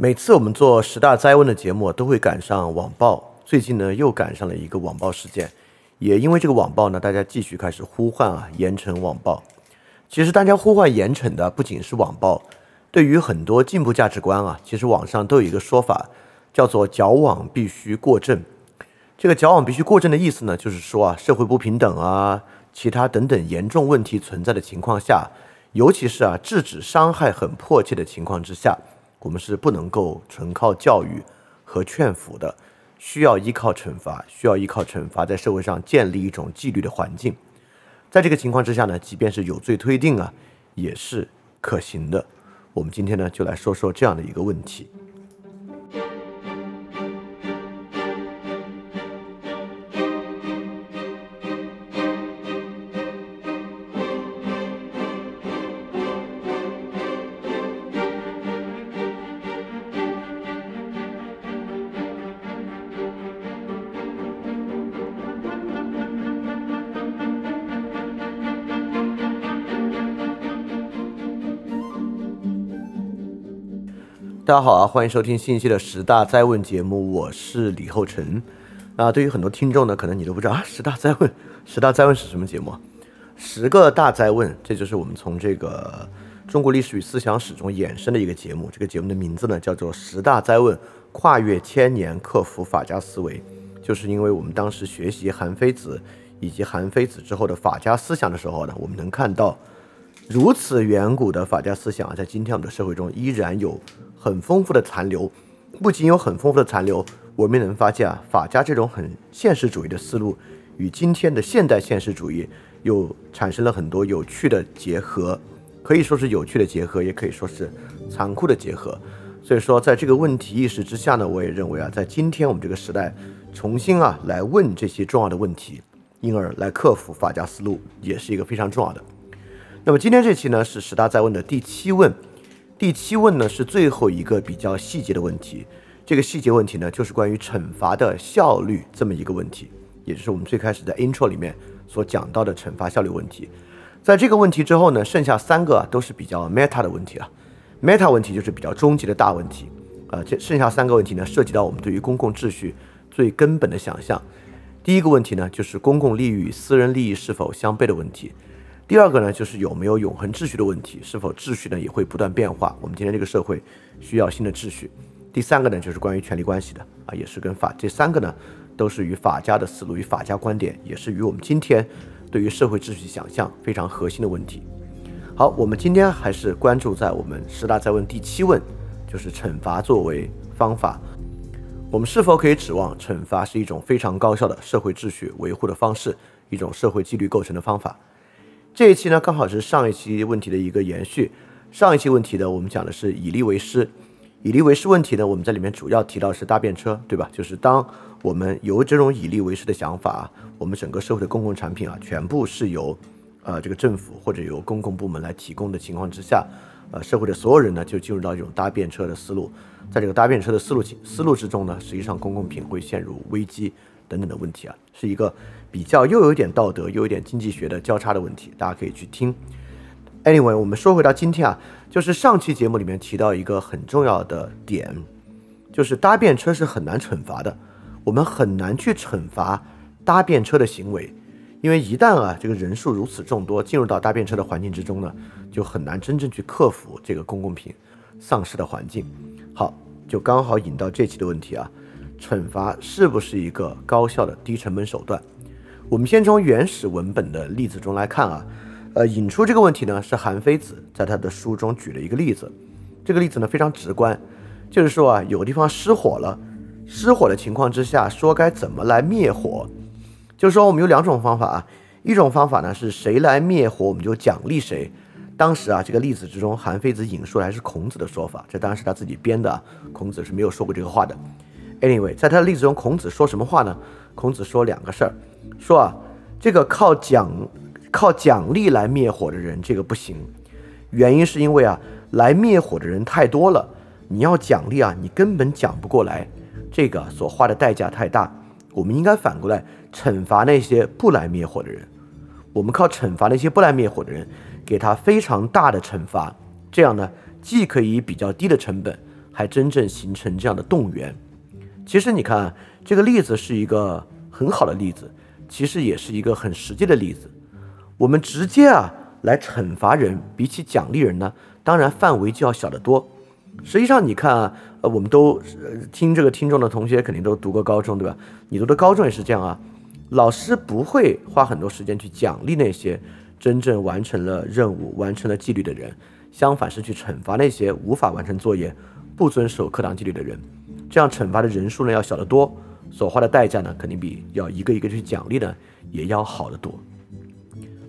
每次我们做十大灾问的节目，都会赶上网暴。最近呢，又赶上了一个网暴事件，也因为这个网暴呢，大家继续开始呼唤啊严惩网暴。其实大家呼唤严惩的不仅是网暴，对于很多进步价值观啊，其实网上都有一个说法，叫做矫枉必须过正。这个矫枉必须过正的意思呢，就是说啊，社会不平等啊，其他等等严重问题存在的情况下，尤其是啊制止伤害很迫切的情况之下。我们是不能够纯靠教育和劝服的，需要依靠惩罚，需要依靠惩罚在社会上建立一种纪律的环境。在这个情况之下呢，即便是有罪推定啊，也是可行的。我们今天呢，就来说说这样的一个问题。大家好啊，欢迎收听新一期的十大灾问节目，我是李厚成。啊，对于很多听众呢，可能你都不知道啊，十大灾问，十大灾问是什么节目？十个大灾问，这就是我们从这个中国历史与思想史中衍生的一个节目。这个节目的名字呢，叫做十大灾问，跨越千年，克服法家思维。就是因为我们当时学习韩非子以及韩非子之后的法家思想的时候呢，我们能看到如此远古的法家思想，在今天我们的社会中依然有。很丰富的残留，不仅有很丰富的残留，我们也能发现啊，法家这种很现实主义的思路，与今天的现代现实主义又产生了很多有趣的结合，可以说是有趣的结合，也可以说是残酷的结合。所以说，在这个问题意识之下呢，我也认为啊，在今天我们这个时代，重新啊来问这些重要的问题，因而来克服法家思路，也是一个非常重要的。那么今天这期呢，是十大在问的第七问。第七问呢是最后一个比较细节的问题，这个细节问题呢就是关于惩罚的效率这么一个问题，也就是我们最开始在 intro 里面所讲到的惩罚效率问题。在这个问题之后呢，剩下三个都是比较 meta 的问题了。meta 问题就是比较终极的大问题，啊，这剩下三个问题呢涉及到我们对于公共秩序最根本的想象。第一个问题呢就是公共利益与私人利益是否相悖的问题。第二个呢，就是有没有永恒秩序的问题，是否秩序呢也会不断变化？我们今天这个社会需要新的秩序。第三个呢，就是关于权力关系的啊，也是跟法这三个呢，都是与法家的思路与法家观点，也是与我们今天对于社会秩序想象非常核心的问题。好，我们今天还是关注在我们十大再问第七问，就是惩罚作为方法，我们是否可以指望惩罚是一种非常高效的社会秩序维护的方式，一种社会纪律构成的方法？这一期呢，刚好是上一期问题的一个延续。上一期问题呢，我们讲的是以利为师。以利为师问题呢，我们在里面主要提到是搭便车，对吧？就是当我们有这种以利为师的想法，我们整个社会的公共产品啊，全部是由呃这个政府或者由公共部门来提供的情况之下，呃，社会的所有人呢，就进入到这种搭便车的思路。在这个搭便车的思路思路之中呢，实际上公共品会陷入危机等等的问题啊，是一个。比较又有点道德又有点经济学的交叉的问题，大家可以去听。Anyway，我们说回到今天啊，就是上期节目里面提到一个很重要的点，就是搭便车是很难惩罚的，我们很难去惩罚搭便车的行为，因为一旦啊这个人数如此众多进入到搭便车的环境之中呢，就很难真正去克服这个公共品丧失的环境。好，就刚好引到这期的问题啊，惩罚是不是一个高效的低成本手段？我们先从原始文本的例子中来看啊，呃，引出这个问题呢是韩非子在他的书中举了一个例子，这个例子呢非常直观，就是说啊，有个地方失火了，失火的情况之下，说该怎么来灭火，就是说我们有两种方法啊，一种方法呢是谁来灭火我们就奖励谁，当时啊这个例子之中，韩非子引述的还是孔子的说法，这当然是他自己编的，孔子是没有说过这个话的。Anyway，在他的例子中，孔子说什么话呢？孔子说两个事儿。说啊，这个靠奖靠奖励来灭火的人，这个不行。原因是因为啊，来灭火的人太多了，你要奖励啊，你根本讲不过来，这个所花的代价太大。我们应该反过来惩罚那些不来灭火的人。我们靠惩罚那些不来灭火的人，给他非常大的惩罚，这样呢，既可以比较低的成本，还真正形成这样的动员。其实你看这个例子是一个很好的例子，其实也是一个很实际的例子。我们直接啊来惩罚人，比起奖励人呢，当然范围就要小得多。实际上你看啊，呃，我们都听这个听众的同学肯定都读过高中，对吧？你读的高中也是这样啊。老师不会花很多时间去奖励那些真正完成了任务、完成了纪律的人，相反是去惩罚那些无法完成作业、不遵守课堂纪律的人。这样惩罚的人数呢要小得多，所花的代价呢肯定比要一个一个去奖励呢也要好得多。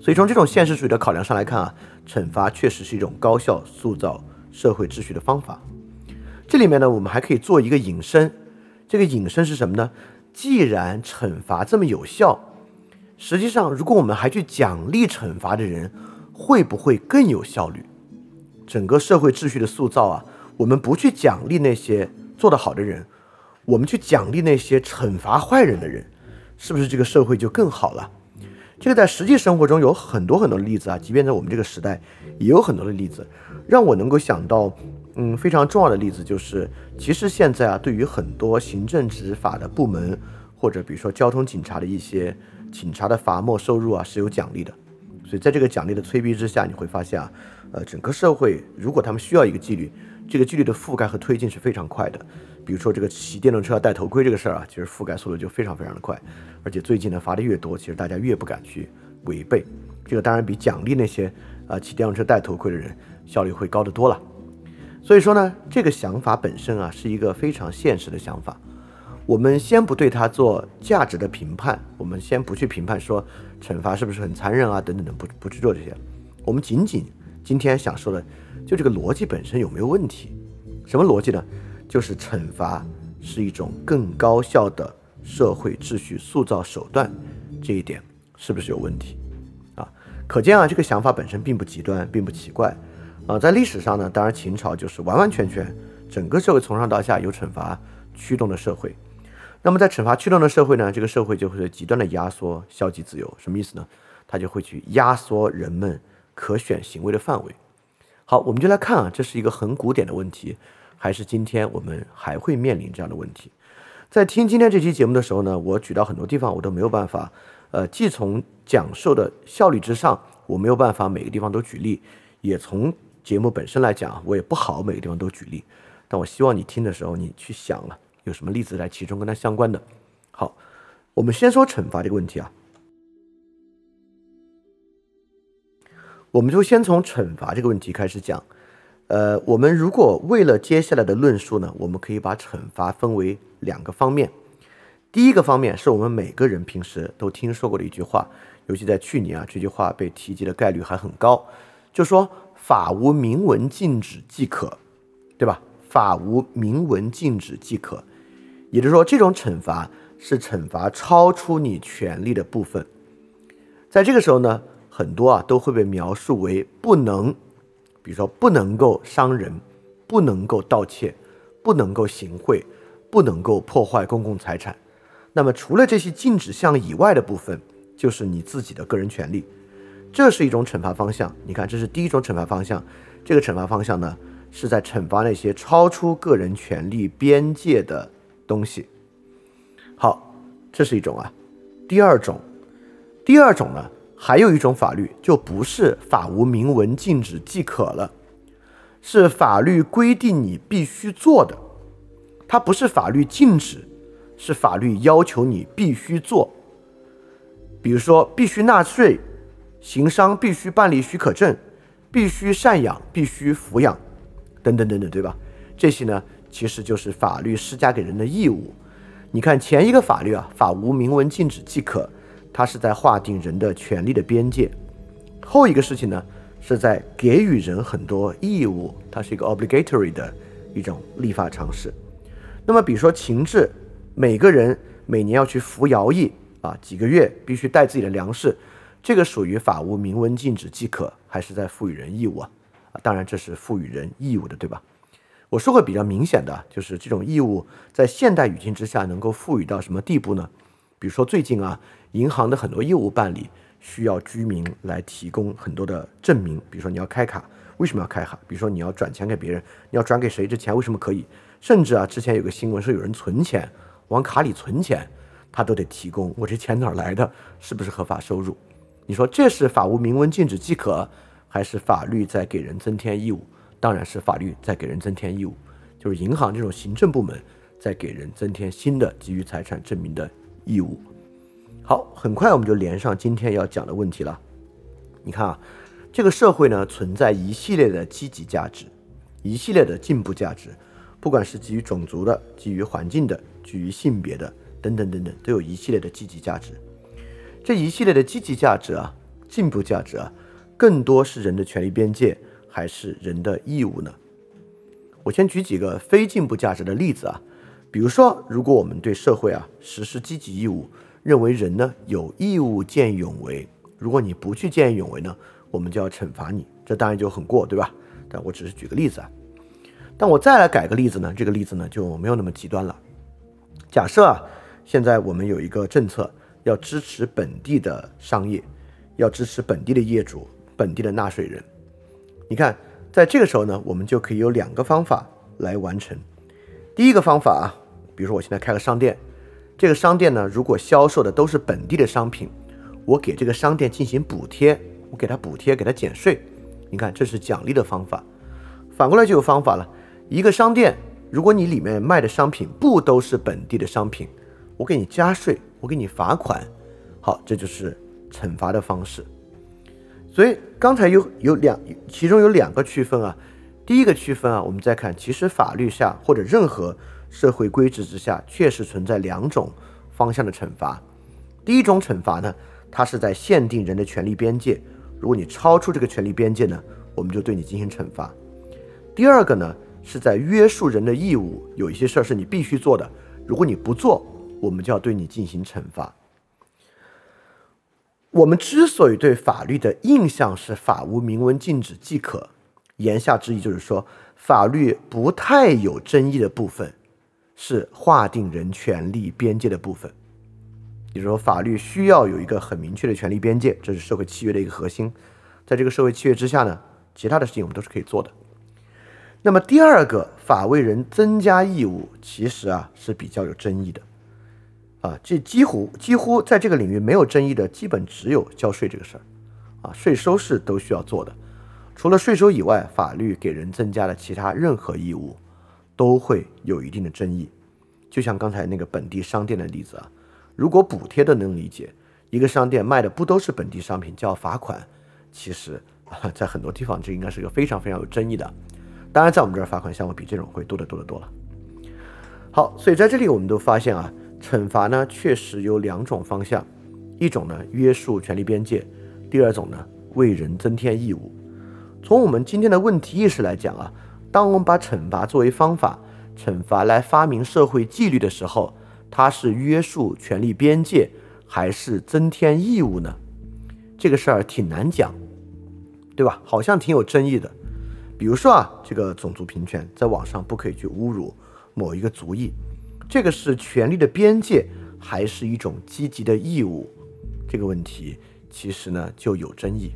所以从这种现实主义的考量上来看啊，惩罚确实是一种高效塑造社会秩序的方法。这里面呢，我们还可以做一个引申，这个引申是什么呢？既然惩罚这么有效，实际上如果我们还去奖励惩罚的人，会不会更有效率？整个社会秩序的塑造啊，我们不去奖励那些做得好的人，我们去奖励那些惩罚坏人的人，是不是这个社会就更好了？这个在实际生活中有很多很多的例子啊，即便在我们这个时代，也有很多的例子，让我能够想到，嗯，非常重要的例子就是，其实现在啊，对于很多行政执法的部门，或者比如说交通警察的一些警察的罚没收入啊，是有奖励的。所以在这个奖励的催逼之下，你会发现啊，呃，整个社会如果他们需要一个纪律，这个纪律的覆盖和推进是非常快的。比如说这个骑电动车要戴头盔这个事儿啊，其实覆盖速度就非常非常的快，而且最近呢罚的越多，其实大家越不敢去违背。这个当然比奖励那些啊骑电动车戴头盔的人效率会高得多了。所以说呢，这个想法本身啊是一个非常现实的想法。我们先不对它做价值的评判，我们先不去评判说惩罚是不是很残忍啊等等等，不不去做这些。我们仅仅今天想说的，就这个逻辑本身有没有问题？什么逻辑呢？就是惩罚是一种更高效的社会秩序塑造手段，这一点是不是有问题啊？可见啊，这个想法本身并不极端，并不奇怪啊。在历史上呢，当然秦朝就是完完全全整个社会从上到下由惩罚驱动的社会。那么在惩罚驱动的社会呢，这个社会就会极端的压缩消极自由，什么意思呢？它就会去压缩人们可选行为的范围。好，我们就来看啊，这是一个很古典的问题。还是今天我们还会面临这样的问题，在听今天这期节目的时候呢，我举到很多地方我都没有办法，呃，既从讲授的效率之上，我没有办法每个地方都举例，也从节目本身来讲，我也不好每个地方都举例。但我希望你听的时候，你去想了有什么例子在其中跟它相关的。好，我们先说惩罚这个问题啊，我们就先从惩罚这个问题开始讲。呃，我们如果为了接下来的论述呢，我们可以把惩罚分为两个方面。第一个方面是我们每个人平时都听说过的一句话，尤其在去年啊，这句话被提及的概率还很高，就说“法无明文禁止即可”，对吧？“法无明文禁止即可”，也就是说，这种惩罚是惩罚超出你权利的部分。在这个时候呢，很多啊都会被描述为不能。比如说，不能够伤人，不能够盗窃，不能够行贿，不能够破坏公共财产。那么，除了这些禁止项以外的部分，就是你自己的个人权利。这是一种惩罚方向。你看，这是第一种惩罚方向。这个惩罚方向呢，是在惩罚那些超出个人权利边界的东西。好，这是一种啊。第二种，第二种呢？还有一种法律，就不是法无明文禁止即可了，是法律规定你必须做的。它不是法律禁止，是法律要求你必须做。比如说，必须纳税，行商必须办理许可证，必须赡养，必须抚养，等等等等，对吧？这些呢，其实就是法律施加给人的义务。你看前一个法律啊，法无明文禁止即可。它是在划定人的权利的边界，后一个事情呢，是在给予人很多义务，它是一个 obligatory 的一种立法尝试。那么，比如说情志，每个人每年要去服徭役啊，几个月必须带自己的粮食，这个属于法无明文禁止即可，还是在赋予人义务啊？啊，当然这是赋予人义务的，对吧？我说个比较明显的，就是这种义务在现代语境之下能够赋予到什么地步呢？比如说最近啊。银行的很多业务办理需要居民来提供很多的证明，比如说你要开卡，为什么要开卡？比如说你要转钱给别人，你要转给谁？这钱为什么可以？甚至啊，之前有个新闻说有人存钱往卡里存钱，他都得提供我这钱哪儿来的，是不是合法收入？你说这是法无明文禁止即可，还是法律在给人增添义务？当然是法律在给人增添义务，就是银行这种行政部门在给人增添新的基于财产证明的义务。好，很快我们就连上今天要讲的问题了。你看啊，这个社会呢存在一系列的积极价值，一系列的进步价值，不管是基于种族的、基于环境的、基于性别的等等等等，都有一系列的积极价值。这一系列的积极价值啊，进步价值啊，更多是人的权利边界，还是人的义务呢？我先举几个非进步价值的例子啊，比如说，如果我们对社会啊实施积极义务，认为人呢有义务见义勇为。如果你不去见义勇为呢，我们就要惩罚你，这当然就很过，对吧？但我只是举个例子啊。但我再来改个例子呢，这个例子呢就没有那么极端了。假设啊，现在我们有一个政策，要支持本地的商业，要支持本地的业主、本地的纳税人。你看，在这个时候呢，我们就可以有两个方法来完成。第一个方法啊，比如说我现在开个商店，这个商店呢，如果销售的都是本地的商品。我给这个商店进行补贴，我给他补贴，给他减税，你看这是奖励的方法。反过来就有方法了，一个商店，如果你里面卖的商品不都是本地的商品，我给你加税，我给你罚款，好，这就是惩罚的方式。所以刚才有有两，其中有两个区分啊。第一个区分啊，我们再看，其实法律下或者任何社会规制之下，确实存在两种方向的惩罚。第一种惩罚呢？它是在限定人的权利边界，如果你超出这个权利边界呢，我们就对你进行惩罚。第二个呢，是在约束人的义务，有一些事儿是你必须做的，如果你不做，我们就要对你进行惩罚。我们之所以对法律的印象是法无明文禁止即可，言下之意就是说，法律不太有争议的部分，是划定人权利边界的部分。也就是说，法律需要有一个很明确的权利边界，这是社会契约的一个核心。在这个社会契约之下呢，其他的事情我们都是可以做的。那么第二个，法为人增加义务，其实啊是比较有争议的。啊，这几乎几乎在这个领域没有争议的，基本只有交税这个事儿。啊，税收是都需要做的。除了税收以外，法律给人增加的其他任何义务，都会有一定的争议。就像刚才那个本地商店的例子啊。如果补贴都能理解，一个商店卖的不都是本地商品，就要罚款。其实啊，在很多地方这应该是个非常非常有争议的。当然，在我们这儿罚款项目比这种会多得多得多了。好，所以在这里我们都发现啊，惩罚呢确实有两种方向，一种呢约束权利边界，第二种呢为人增添义务。从我们今天的问题意识来讲啊，当我们把惩罚作为方法，惩罚来发明社会纪律的时候。它是约束权利边界，还是增添义务呢？这个事儿挺难讲，对吧？好像挺有争议的。比如说啊，这个种族平权，在网上不可以去侮辱某一个族裔，这个是权利的边界，还是一种积极的义务？这个问题其实呢就有争议。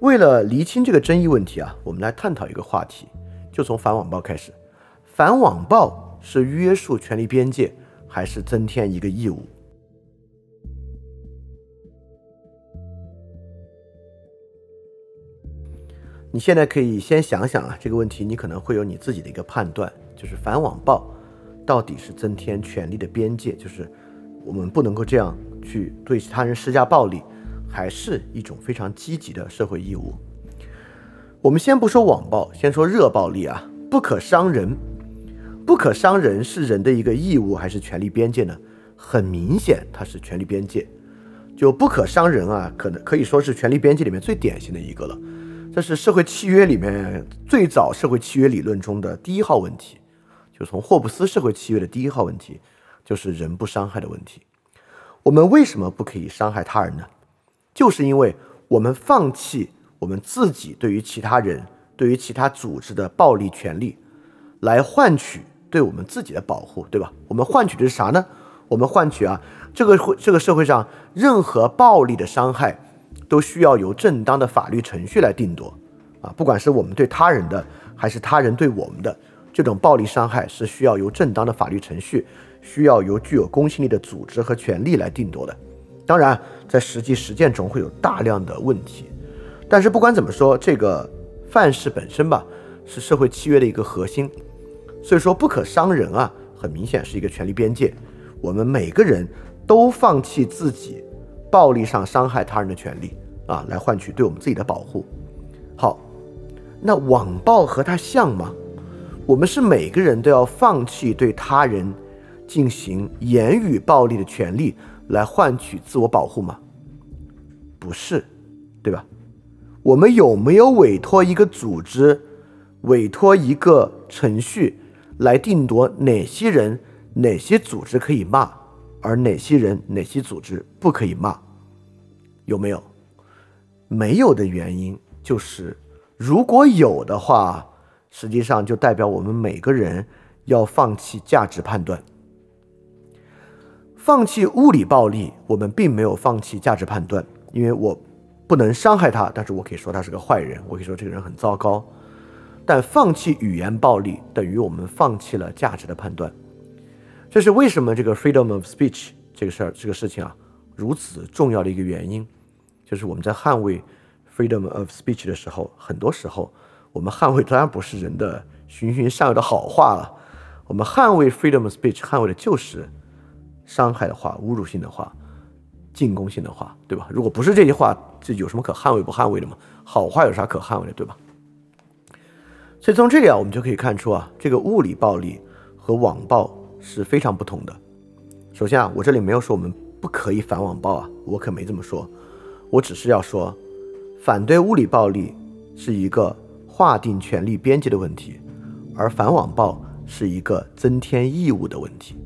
为了厘清这个争议问题啊，我们来探讨一个话题，就从反网暴开始。反网暴是约束权利边界？还是增添一个义务。你现在可以先想想啊，这个问题你可能会有你自己的一个判断，就是反网暴到底是增添权利的边界，就是我们不能够这样去对其他人施加暴力，还是一种非常积极的社会义务。我们先不说网暴，先说热暴力啊，不可伤人。不可伤人是人的一个义务还是权利边界呢？很明显，它是权利边界。就不可伤人啊，可能可以说是权利边界里面最典型的一个了。这是社会契约里面最早社会契约理论中的第一号问题。就从霍布斯社会契约的第一号问题，就是人不伤害的问题。我们为什么不可以伤害他人呢？就是因为我们放弃我们自己对于其他人、对于其他组织的暴力权利，来换取。对我们自己的保护，对吧？我们换取的是啥呢？我们换取啊，这个会这个社会上任何暴力的伤害，都需要由正当的法律程序来定夺，啊，不管是我们对他人的，还是他人对我们的，这种暴力伤害是需要由正当的法律程序，需要由具有公信力的组织和权利来定夺的。当然，在实际实践中会有大量的问题，但是不管怎么说，这个范式本身吧，是社会契约的一个核心。所以说，不可伤人啊，很明显是一个权利边界。我们每个人都放弃自己暴力上伤害他人的权利啊，来换取对我们自己的保护。好。那网暴和它像吗？我们是每个人都要放弃对他人进行言语暴力的权利来换取自我保护吗？不是，对吧？我们有没有委托一个组织、委托一个程序来定夺哪些人、哪些组织可以骂，而哪些人、哪些组织不可以骂？有没有？没有的原因就是。如果有的话，实际上就代表我们每个人要放弃价值判断，放弃物理暴力。我们并没有放弃价值判断，因为我不能伤害他，但是我可以说他是个坏人，我可以说这个人很糟糕。但放弃语言暴力等于我们放弃了价值的判断。这是为什么这个 freedom of speech 这个事儿这个事情啊如此重要的一个原因，就是我们在捍卫。freedom of speech 的时候，很多时候我们捍卫当然不是人的循循善诱的好话了，我们捍卫 freedom of speech，捍卫的就是伤害的话、侮辱性的话、进攻性的话，对吧？如果不是这些话，这有什么可捍卫不捍卫的吗？好话有啥可捍卫的，对吧？所以从这里啊，我们就可以看出啊，这个物理暴力和网暴是非常不同的。首先啊，我这里没有说我们不可以反网暴啊，我可没这么说，我只是要说。反对物理暴力是一个划定权利边界的问题，而反网暴是一个增添义务的问题。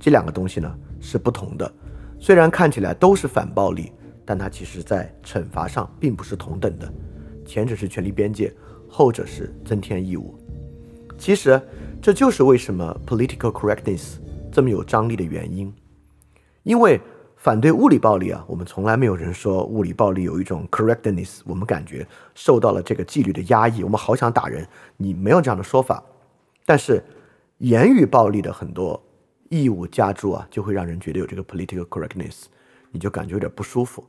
这两个东西呢是不同的，虽然看起来都是反暴力，但它其实在惩罚上并不是同等的。前者是权利边界，后者是增添义务。其实这就是为什么 political correctness 这么有张力的原因，因为。反对物理暴力啊，我们从来没有人说物理暴力有一种 correctness，我们感觉受到了这个纪律的压抑，我们好想打人。你没有这样的说法，但是言语暴力的很多义务加注啊，就会让人觉得有这个 political correctness，你就感觉有点不舒服。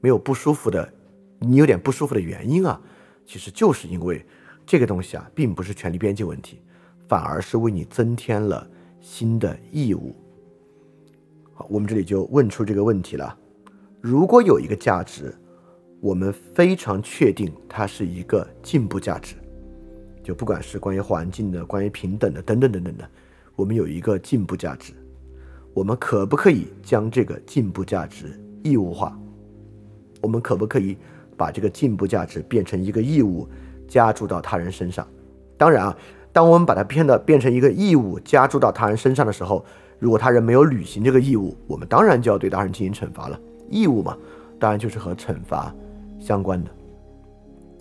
没有不舒服的，你有点不舒服的原因啊，其实就是因为这个东西啊，并不是权利边界问题，反而是为你增添了新的义务。好，我们这里就问出这个问题了：如果有一个价值，我们非常确定它是一个进步价值，就不管是关于环境的、关于平等的等等等等的，我们有一个进步价值，我们可不可以将这个进步价值义务化？我们可不可以把这个进步价值变成一个义务，加注到他人身上？当然啊，当我们把它变得变成一个义务，加注到他人身上的时候。如果他人没有履行这个义务，我们当然就要对他人进行惩罚了。义务嘛，当然就是和惩罚相关的。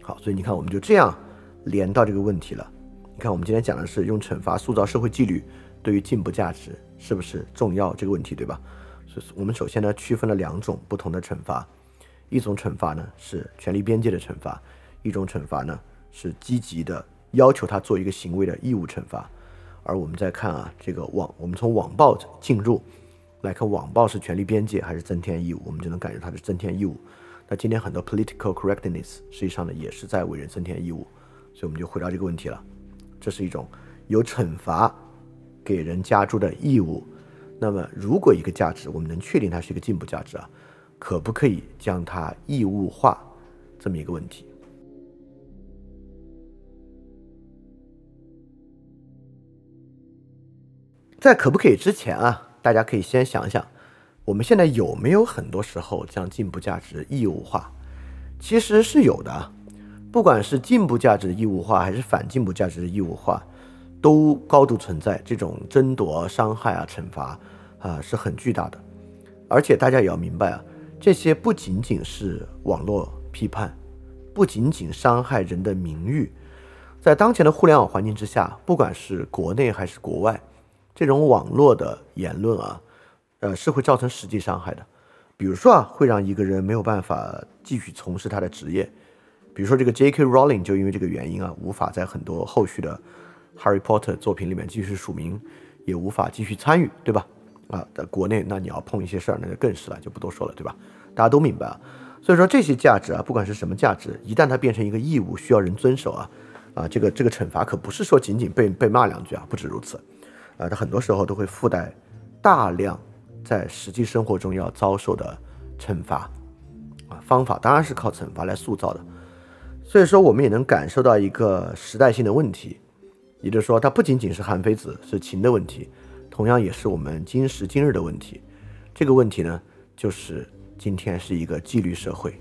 好，所以你看，我们就这样连到这个问题了。你看，我们今天讲的是用惩罚塑造社会纪律，对于进步价值是不是重要这个问题，对吧？所以我们首先呢，区分了两种不同的惩罚，一种惩罚呢是权力边界的惩罚，一种惩罚呢是积极的要求他做一个行为的义务惩罚。而我们再看啊，这个网，我们从网暴进入来看，网暴是权力边界还是增添义务？我们就能感觉它是增添义务。那今天很多 political correctness 实际上呢，也是在为人增添义务。所以我们就回到这个问题了，这是一种有惩罚给人加注的义务。那么，如果一个价值我们能确定它是一个进步价值啊，可不可以将它义务化？这么一个问题。在可不可以之前啊，大家可以先想想，我们现在有没有很多时候将进步价值义务化？其实是有的，不管是进步价值的义务化还是反进步价值的义务化，都高度存在这种争夺、伤害啊、惩罚啊是很巨大的。而且大家也要明白啊，这些不仅仅是网络批判，不仅仅伤害人的名誉，在当前的互联网环境之下，不管是国内还是国外。这种网络的言论啊，呃，是会造成实际伤害的。比如说啊，会让一个人没有办法继续从事他的职业；比如说这个 J.K. Rowling 就因为这个原因啊，无法在很多后续的 Harry Potter 作品里面继续署名，也无法继续参与，对吧？啊，在国内那你要碰一些事儿，那就更是了，就不多说了，对吧？大家都明白啊。所以说这些价值啊，不管是什么价值，一旦它变成一个义务，需要人遵守啊，啊，这个这个惩罚可不是说仅仅被被骂两句啊，不止如此，啊，它很多时候都会附带大量在实际生活中要遭受的惩罚，啊，方法当然是靠惩罚来塑造的。所以说我们也能感受到一个时代性的问题，也就是说，它不仅仅是韩非子是秦的问题，同样也是我们今时今日的问题。这个问题呢，就是。今天是一个纪律社会，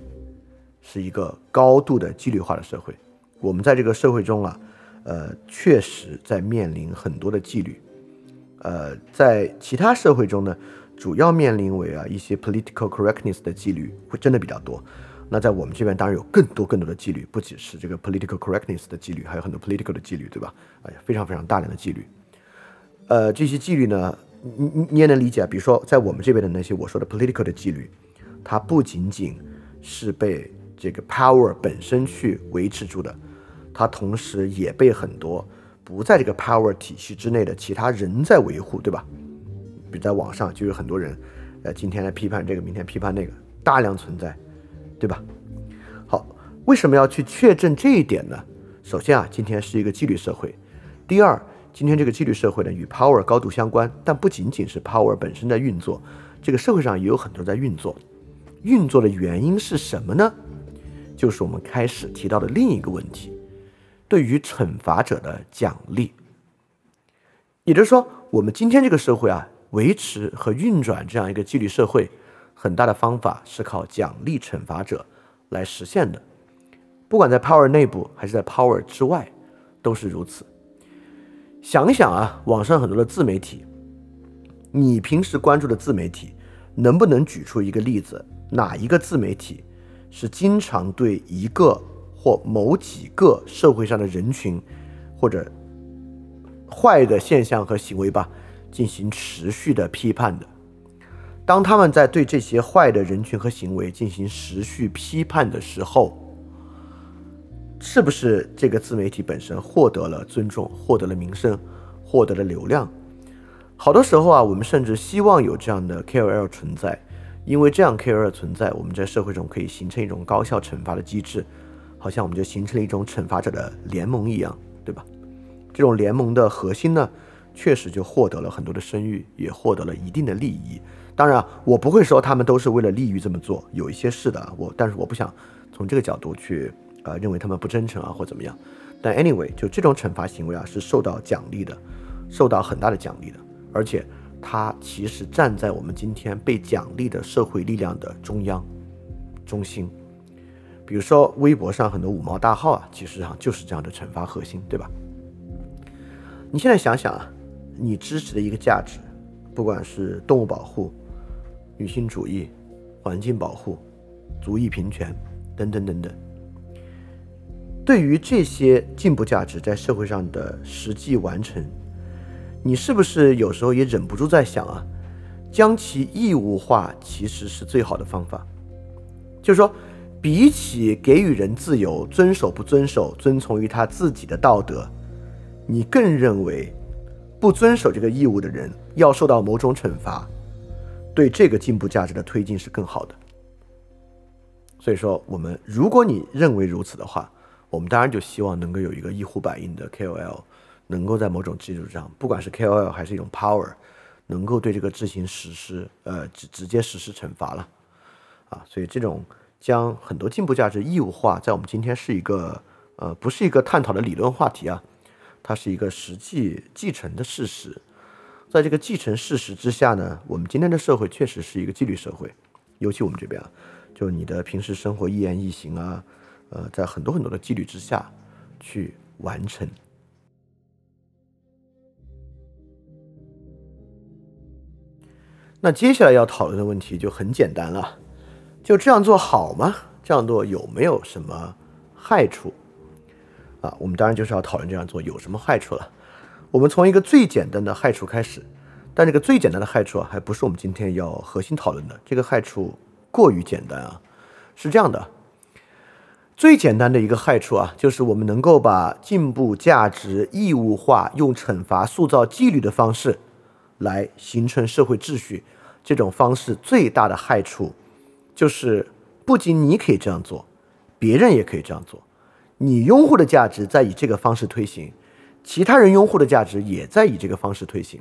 是一个高度的纪律化的社会。我们在这个社会中啊，呃，确实在面临很多的纪律。呃，在其他社会中呢，主要面临为啊一些 political correctness 的纪律会真的比较多。那在我们这边当然有更多更多的纪律，不只是这个 political correctness 的纪律，还有很多 political 的纪律，对吧？哎呀，非常非常大量的纪律。呃，这些纪律呢，你你你也能理解啊。比如说，在我们这边的那些我说的 political 的纪律。它不仅仅是被这个 power 本身去维持住的，它同时也被很多不在这个 power 体系之内的其他人在维护，对吧？比如在网上就有很多人，呃，今天来批判这个，明天批判那个，大量存在，对吧？好，为什么要去确证这一点呢？首先啊，今天是一个纪律社会；第二，今天这个纪律社会呢与 power 高度相关，但不仅仅是 power 本身在运作，这个社会上也有很多在运作。运作的原因是什么呢？就是我们开始提到的另一个问题：对于惩罚者的奖励。也就是说，我们今天这个社会啊，维持和运转这样一个纪律社会，很大的方法是靠奖励惩罚者来实现的。不管在 power 内部还是在 power 之外，都是如此。想想啊，网上很多的自媒体，你平时关注的自媒体，能不能举出一个例子？哪一个自媒体是经常对一个或某几个社会上的人群或者坏的现象和行为吧进行持续的批判的？当他们在对这些坏的人群和行为进行持续批判的时候，是不是这个自媒体本身获得了尊重、获得了名声、获得了流量？好多时候啊，我们甚至希望有这样的 KOL 存在。因为这样 KOL 存在，我们在社会中可以形成一种高效惩罚的机制，好像我们就形成了一种惩罚者的联盟一样，对吧？这种联盟的核心呢，确实就获得了很多的声誉，也获得了一定的利益。当然，我不会说他们都是为了利益这么做，有一些是的，我但是我不想从这个角度去呃认为他们不真诚啊或怎么样。但 anyway，就这种惩罚行为啊是受到奖励的，受到很大的奖励的，而且。他其实站在我们今天被奖励的社会力量的中央、中心。比如说，微博上很多五毛大号啊，其实上就是这样的惩罚核心，对吧？你现在想想啊，你支持的一个价值，不管是动物保护、女性主义、环境保护、族裔平权等等等等，对于这些进步价值在社会上的实际完成。你是不是有时候也忍不住在想啊，将其义务化其实是最好的方法？就是说，比起给予人自由，遵守不遵守，遵从于他自己的道德，你更认为不遵守这个义务的人要受到某种惩罚，对这个进步价值的推进是更好的。所以说，我们如果你认为如此的话，我们当然就希望能够有一个一呼百应的 KOL。能够在某种基础上，不管是 KOL 还是一种 power，能够对这个执行实施，呃，直直接实施惩罚了，啊，所以这种将很多进步价值义务化，在我们今天是一个，呃，不是一个探讨的理论话题啊，它是一个实际继承的事实。在这个继承事实之下呢，我们今天的社会确实是一个纪律社会，尤其我们这边啊，就你的平时生活一言一行啊，呃，在很多很多的纪律之下去完成。那接下来要讨论的问题就很简单了，就这样做好吗？这样做有没有什么害处？啊，我们当然就是要讨论这样做有什么害处了。我们从一个最简单的害处开始，但这个最简单的害处啊，还不是我们今天要核心讨论的。这个害处过于简单啊，是这样的：最简单的一个害处啊，就是我们能够把进步价值义务化，用惩罚塑造纪律的方式来形成社会秩序。这种方式最大的害处，就是不仅你可以这样做，别人也可以这样做。你拥护的价值在以这个方式推行，其他人拥护的价值也在以这个方式推行。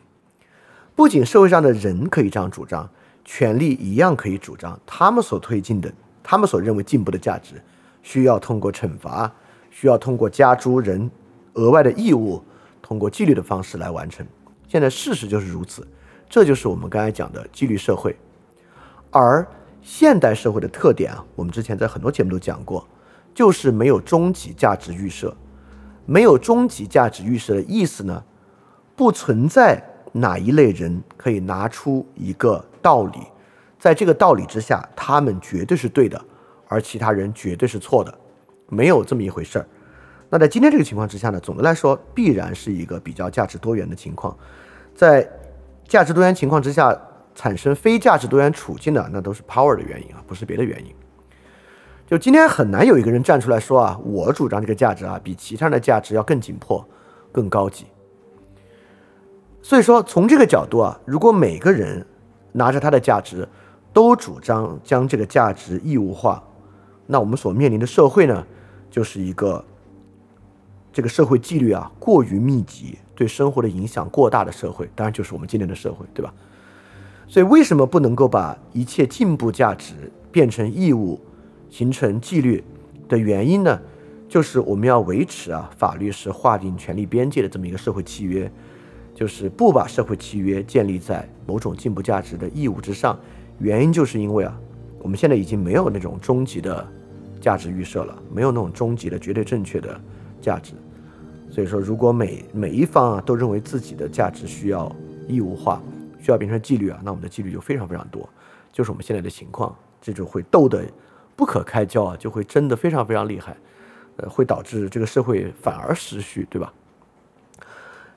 不仅社会上的人可以这样主张，权力一样可以主张他们所推进的、他们所认为进步的价值，需要通过惩罚，需要通过加诸人额外的义务，通过纪律的方式来完成。现在事实就是如此。这就是我们刚才讲的纪律社会，而现代社会的特点啊，我们之前在很多节目都讲过，就是没有终极价值预设。没有终极价值预设的意思呢，不存在哪一类人可以拿出一个道理，在这个道理之下，他们绝对是对的，而其他人绝对是错的，没有这么一回事儿。那在今天这个情况之下呢，总的来说必然是一个比较价值多元的情况，在。价值多元情况之下产生非价值多元处境的，那都是 power 的原因啊，不是别的原因。就今天很难有一个人站出来说啊，我主张这个价值啊，比其他人的价值要更紧迫、更高级。所以说，从这个角度啊，如果每个人拿着他的价值都主张将这个价值义务化，那我们所面临的社会呢，就是一个这个社会纪律啊过于密集。对生活的影响过大的社会，当然就是我们今天的社会，对吧？所以，为什么不能够把一切进步价值变成义务，形成纪律的原因呢？就是我们要维持啊，法律是划定权利边界的这么一个社会契约，就是不把社会契约建立在某种进步价值的义务之上。原因就是因为啊，我们现在已经没有那种终极的价值预设了，没有那种终极的绝对正确的价值。所以说，如果每每一方啊都认为自己的价值需要义务化，需要变成纪律啊，那我们的纪律就非常非常多，就是我们现在的情况，这就会斗得不可开交啊，就会争得非常非常厉害，呃，会导致这个社会反而失序，对吧？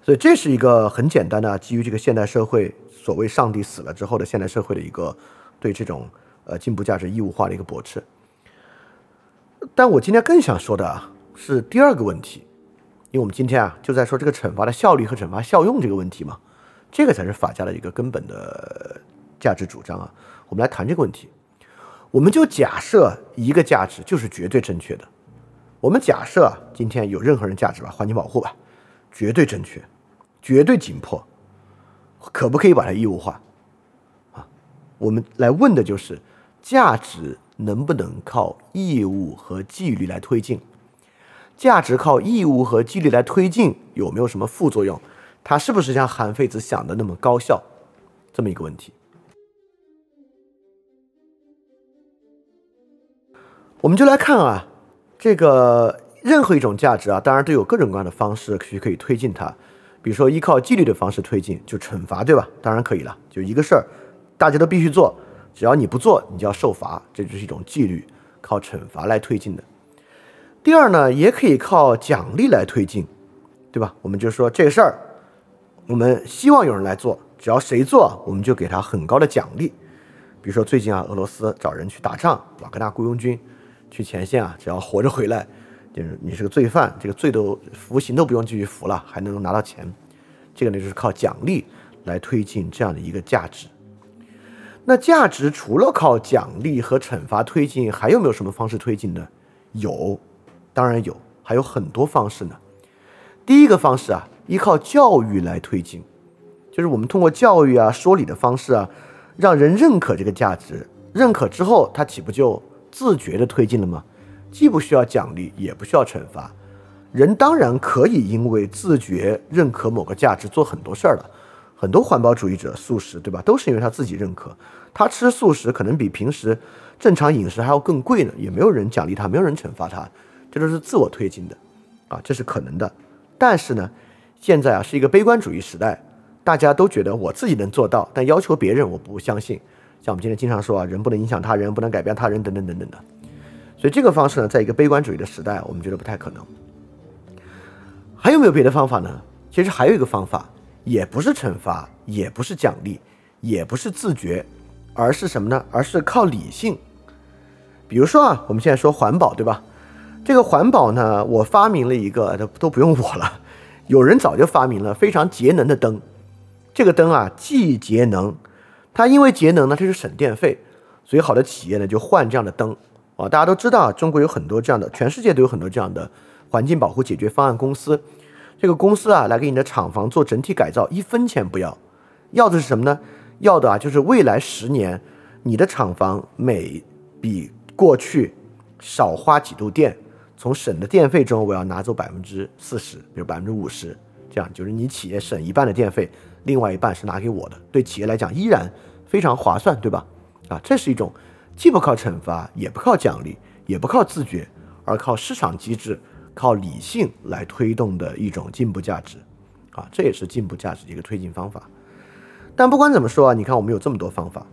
所以这是一个很简单的基于这个现代社会所谓“上帝死了”之后的现代社会的一个对这种呃进步价值义务化的一个驳斥。但我今天更想说的啊是第二个问题。因为我们今天啊，就在说这个惩罚的效率和惩罚效用这个问题嘛，这个才是法家的一个根本的价值主张啊。我们来谈这个问题，我们就假设一个价值就是绝对正确的，我们假设今天有任何人价值吧，环境保护吧，绝对正确，绝对紧迫，可不可以把它义务化啊？我们来问的就是价值能不能靠义务和纪律来推进？价值靠义务和纪律来推进，有没有什么副作用？它是不是像韩非子想的那么高效？这么一个问题，我们就来看啊，这个任何一种价值啊，当然都有各种各样的方式去可以推进它。比如说依靠纪律的方式推进，就惩罚，对吧？当然可以了，就一个事儿，大家都必须做，只要你不做，你就要受罚，这就是一种纪律，靠惩罚来推进的。第二呢，也可以靠奖励来推进，对吧？我们就说这个事儿，我们希望有人来做，只要谁做，我们就给他很高的奖励。比如说最近啊，俄罗斯找人去打仗，瓦格纳雇佣军去前线啊，只要活着回来，就是你是个罪犯，这个罪都服刑都不用继续服了，还能拿到钱。这个呢，就是靠奖励来推进这样的一个价值。那价值除了靠奖励和惩罚推进，还有没有什么方式推进呢？有。当然有，还有很多方式呢。第一个方式啊，依靠教育来推进，就是我们通过教育啊、说理的方式啊，让人认可这个价值。认可之后，他岂不就自觉的推进了吗？既不需要奖励，也不需要惩罚，人当然可以因为自觉认可某个价值做很多事儿了。很多环保主义者素食，对吧？都是因为他自己认可，他吃素食可能比平时正常饮食还要更贵呢，也没有人奖励他，没有人惩罚他。这都是自我推进的，啊，这是可能的。但是呢，现在啊是一个悲观主义时代，大家都觉得我自己能做到，但要求别人我不相信。像我们今天经常说啊，人不能影响他人，不能改变他人，等等等等的。所以这个方式呢，在一个悲观主义的时代，我们觉得不太可能。还有没有别的方法呢？其实还有一个方法，也不是惩罚，也不是奖励，也不是自觉，而是什么呢？而是靠理性。比如说啊，我们现在说环保，对吧？这个环保呢，我发明了一个，都都不用我了，有人早就发明了非常节能的灯。这个灯啊，既节能，它因为节能呢，它是省电费，所以好的企业呢就换这样的灯啊。大家都知道，中国有很多这样的，全世界都有很多这样的环境保护解决方案公司。这个公司啊，来给你的厂房做整体改造，一分钱不要，要的是什么呢？要的啊，就是未来十年你的厂房每比过去少花几度电，从省的电费中我要拿走百分之四十，比如百分之五十，这样就是你企业省一半的电费。另外一半是拿给我的，对企业来讲依然非常划算，对吧？啊，这是一种既不靠惩罚，也不靠奖励，也不靠自觉，而靠市场机制、靠理性来推动的一种进步价值，啊，这也是进步价值的一个推进方法。但不管怎么说啊，你看我们有这么多方法，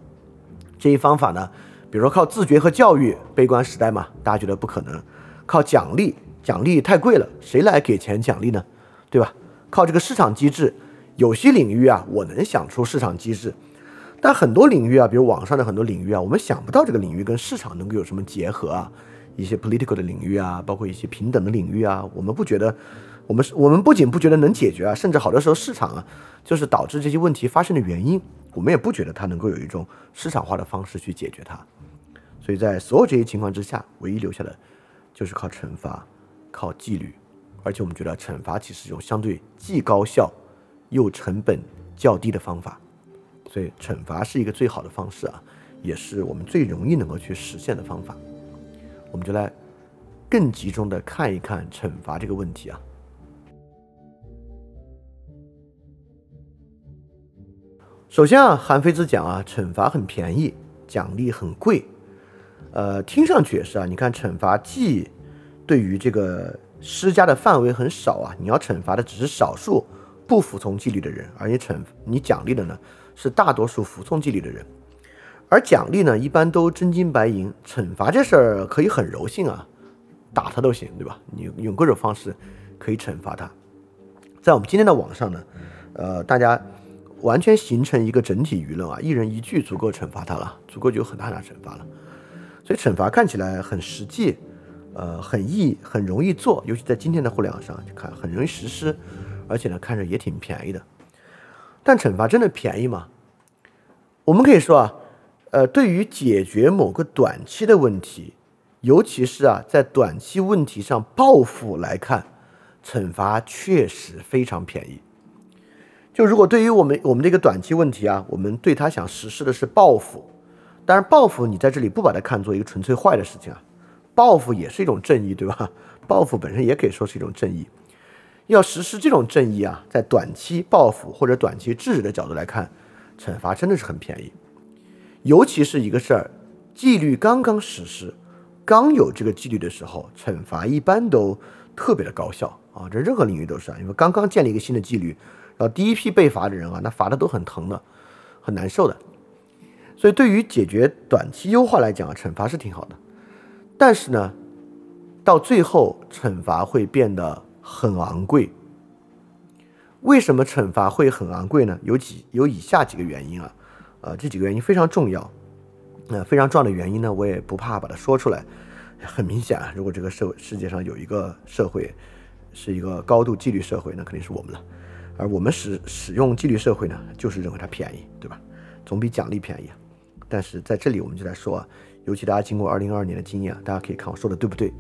这一方法呢，比如说靠自觉和教育，悲观时代嘛，大家觉得不可能；靠奖励，奖励太贵了，谁来给钱奖励呢？对吧？靠这个市场机制。有些领域啊，我能想出市场机制，但很多领域啊，比如网上的很多领域啊，我们想不到这个领域跟市场能够有什么结合啊。一些 political 的领域啊，包括一些平等的领域啊，我们不觉得，我们是，我们不仅不觉得能解决啊，甚至好多时候市场啊，就是导致这些问题发生的原因，我们也不觉得它能够有一种市场化的方式去解决它。所以在所有这些情况之下，唯一留下的就是靠惩罚，靠纪律，而且我们觉得惩罚其实一种相对既高效。又成本较低的方法，所以惩罚是一个最好的方式啊，也是我们最容易能够去实现的方法。我们就来更集中的看一看惩罚这个问题啊。首先啊，韩非子讲啊，惩罚很便宜，奖励很贵。呃，听上去也是啊。你看，惩罚既对于这个施加的范围很少啊，你要惩罚的只是少数。不服从纪律的人，而且惩你奖励的呢是大多数服从纪律的人，而奖励呢一般都真金白银，惩罚这事儿可以很柔性啊，打他都行，对吧？你用各种方式可以惩罚他。在我们今天的网上呢，呃，大家完全形成一个整体舆论啊，一人一句足够惩罚他了，足够就很大的惩罚了。所以惩罚看起来很实际，呃，很易，很容易做，尤其在今天的互联网上，看很容易实施。而且呢，看着也挺便宜的，但惩罚真的便宜吗？我们可以说啊，呃，对于解决某个短期的问题，尤其是啊，在短期问题上报复来看，惩罚确实非常便宜。就如果对于我们我们这个短期问题啊，我们对他想实施的是报复，当然报复你在这里不把它看作一个纯粹坏的事情啊，报复也是一种正义，对吧？报复本身也可以说是一种正义。要实施这种正义啊，在短期报复或者短期制止的角度来看，惩罚真的是很便宜。尤其是一个事儿，纪律刚刚实施，刚有这个纪律的时候，惩罚一般都特别的高效啊。这任何领域都是啊，因为刚刚建立一个新的纪律，然后第一批被罚的人啊，那罚的都很疼的，很难受的。所以对于解决短期优化来讲啊，惩罚是挺好的。但是呢，到最后惩罚会变得。很昂贵，为什么惩罚会很昂贵呢？有几有以下几个原因啊，呃，这几个原因非常重要，那非常重要的原因呢，我也不怕把它说出来。很明显啊，如果这个社世界上有一个社会是一个高度纪律社会，那肯定是我们了。而我们使使用纪律社会呢，就是认为它便宜，对吧？总比奖励便宜。但是在这里我们就来说啊，尤其大家经过二零二二年的经验，大家可以看我说的对不对？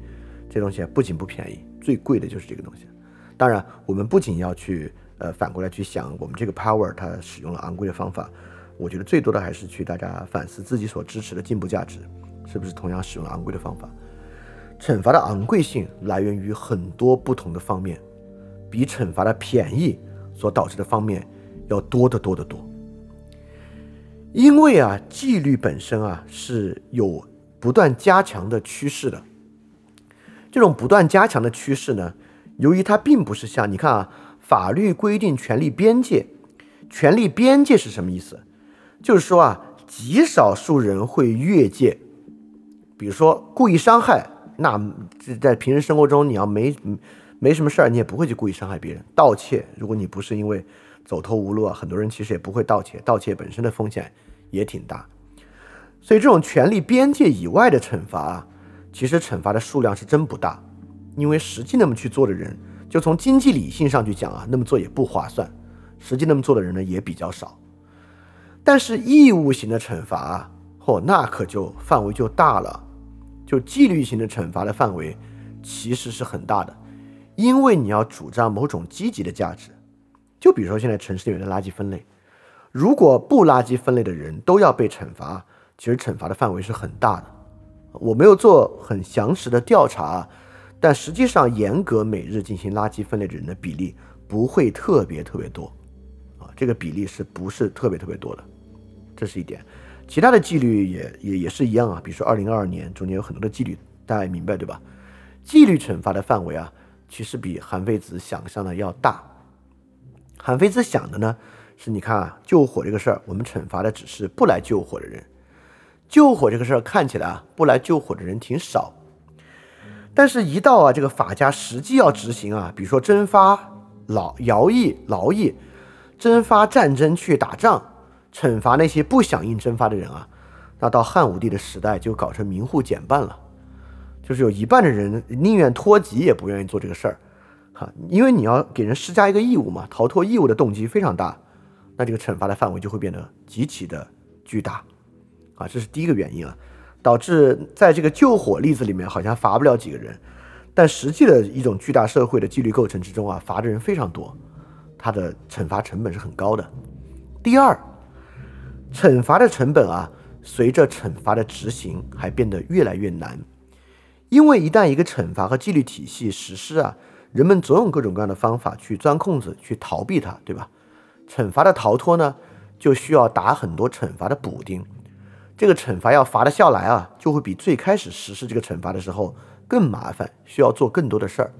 这东西不仅不便宜。最贵的就是这个东西，当然，我们不仅要去呃反过来去想，我们这个 power 它使用了昂贵的方法，我觉得最多的还是去大家反思自己所支持的进步价值，是不是同样使用了昂贵的方法？惩罚的昂贵性来源于很多不同的方面，比惩罚的便宜所导致的方面要多得多得多。因为啊，纪律本身啊是有不断加强的趋势的。这种不断加强的趋势呢，由于它并不是像你看啊，法律规定权利边界，权利边界是什么意思？就是说啊，极少数人会越界，比如说故意伤害，那在平时生活中你要没没什么事儿，你也不会去故意伤害别人。盗窃，如果你不是因为走投无路啊，很多人其实也不会盗窃，盗窃本身的风险也挺大。所以这种权利边界以外的惩罚。其实惩罚的数量是真不大因为实际那么去做的人，就从经济理性上去讲啊，那么做也不划算。实际那么做的人呢也比较少。但是义务型的惩罚，嚯，那可就范围就大了。就纪律型的惩罚的范围其实是很大的，因为你要主张某种积极的价值。就比如说现在城市里面的垃圾分类，如果不垃圾分类的人都要被惩罚，其实惩罚的范围是很大的。我没有做很详实的调查，但实际上严格每日进行垃圾分类的人的比例不会特别特别多，啊，这个比例是不是特别特别多的？这是一点。其他的纪律也也也是一样啊，比如说二零二二年中间有很多的纪律，大家明白对吧？纪律惩罚的范围啊，其实比韩非子想象的要大。韩非子想的呢，是你看啊，救火这个事儿，我们惩罚的只是不来救火的人。救火这个事儿看起来啊，不来救火的人挺少，但是，一到啊这个法家实际要执行啊，比如说征发劳徭役、劳役，征发战争去打仗。惩罚那些不响应征发的人啊，那到汉武帝的时代就搞成民户减半了，就是有一半的人宁愿脱籍也不愿意做这个事儿，哈，因为你要给人施加一个义务嘛，逃脱义务的动机非常大，那这个惩罚的范围就会变得极其的巨大，啊，这是第一个原因啊，导致在这个救火例子里面好像罚不了几个人，但实际的一种巨大社会的纪律构成之中啊，罚的人非常多，它的惩罚成本是很高的。第二。惩罚的成本啊，随着惩罚的执行还变得越来越难，因为一旦一个惩罚和纪律体系实施啊，人们总有各种各样的方法去钻空子去逃避它，对吧？惩罚的逃脱呢，就需要打很多惩罚的补丁，这个惩罚要罚得下来啊，就会比最开始实施这个惩罚的时候更麻烦，需要做更多的事儿。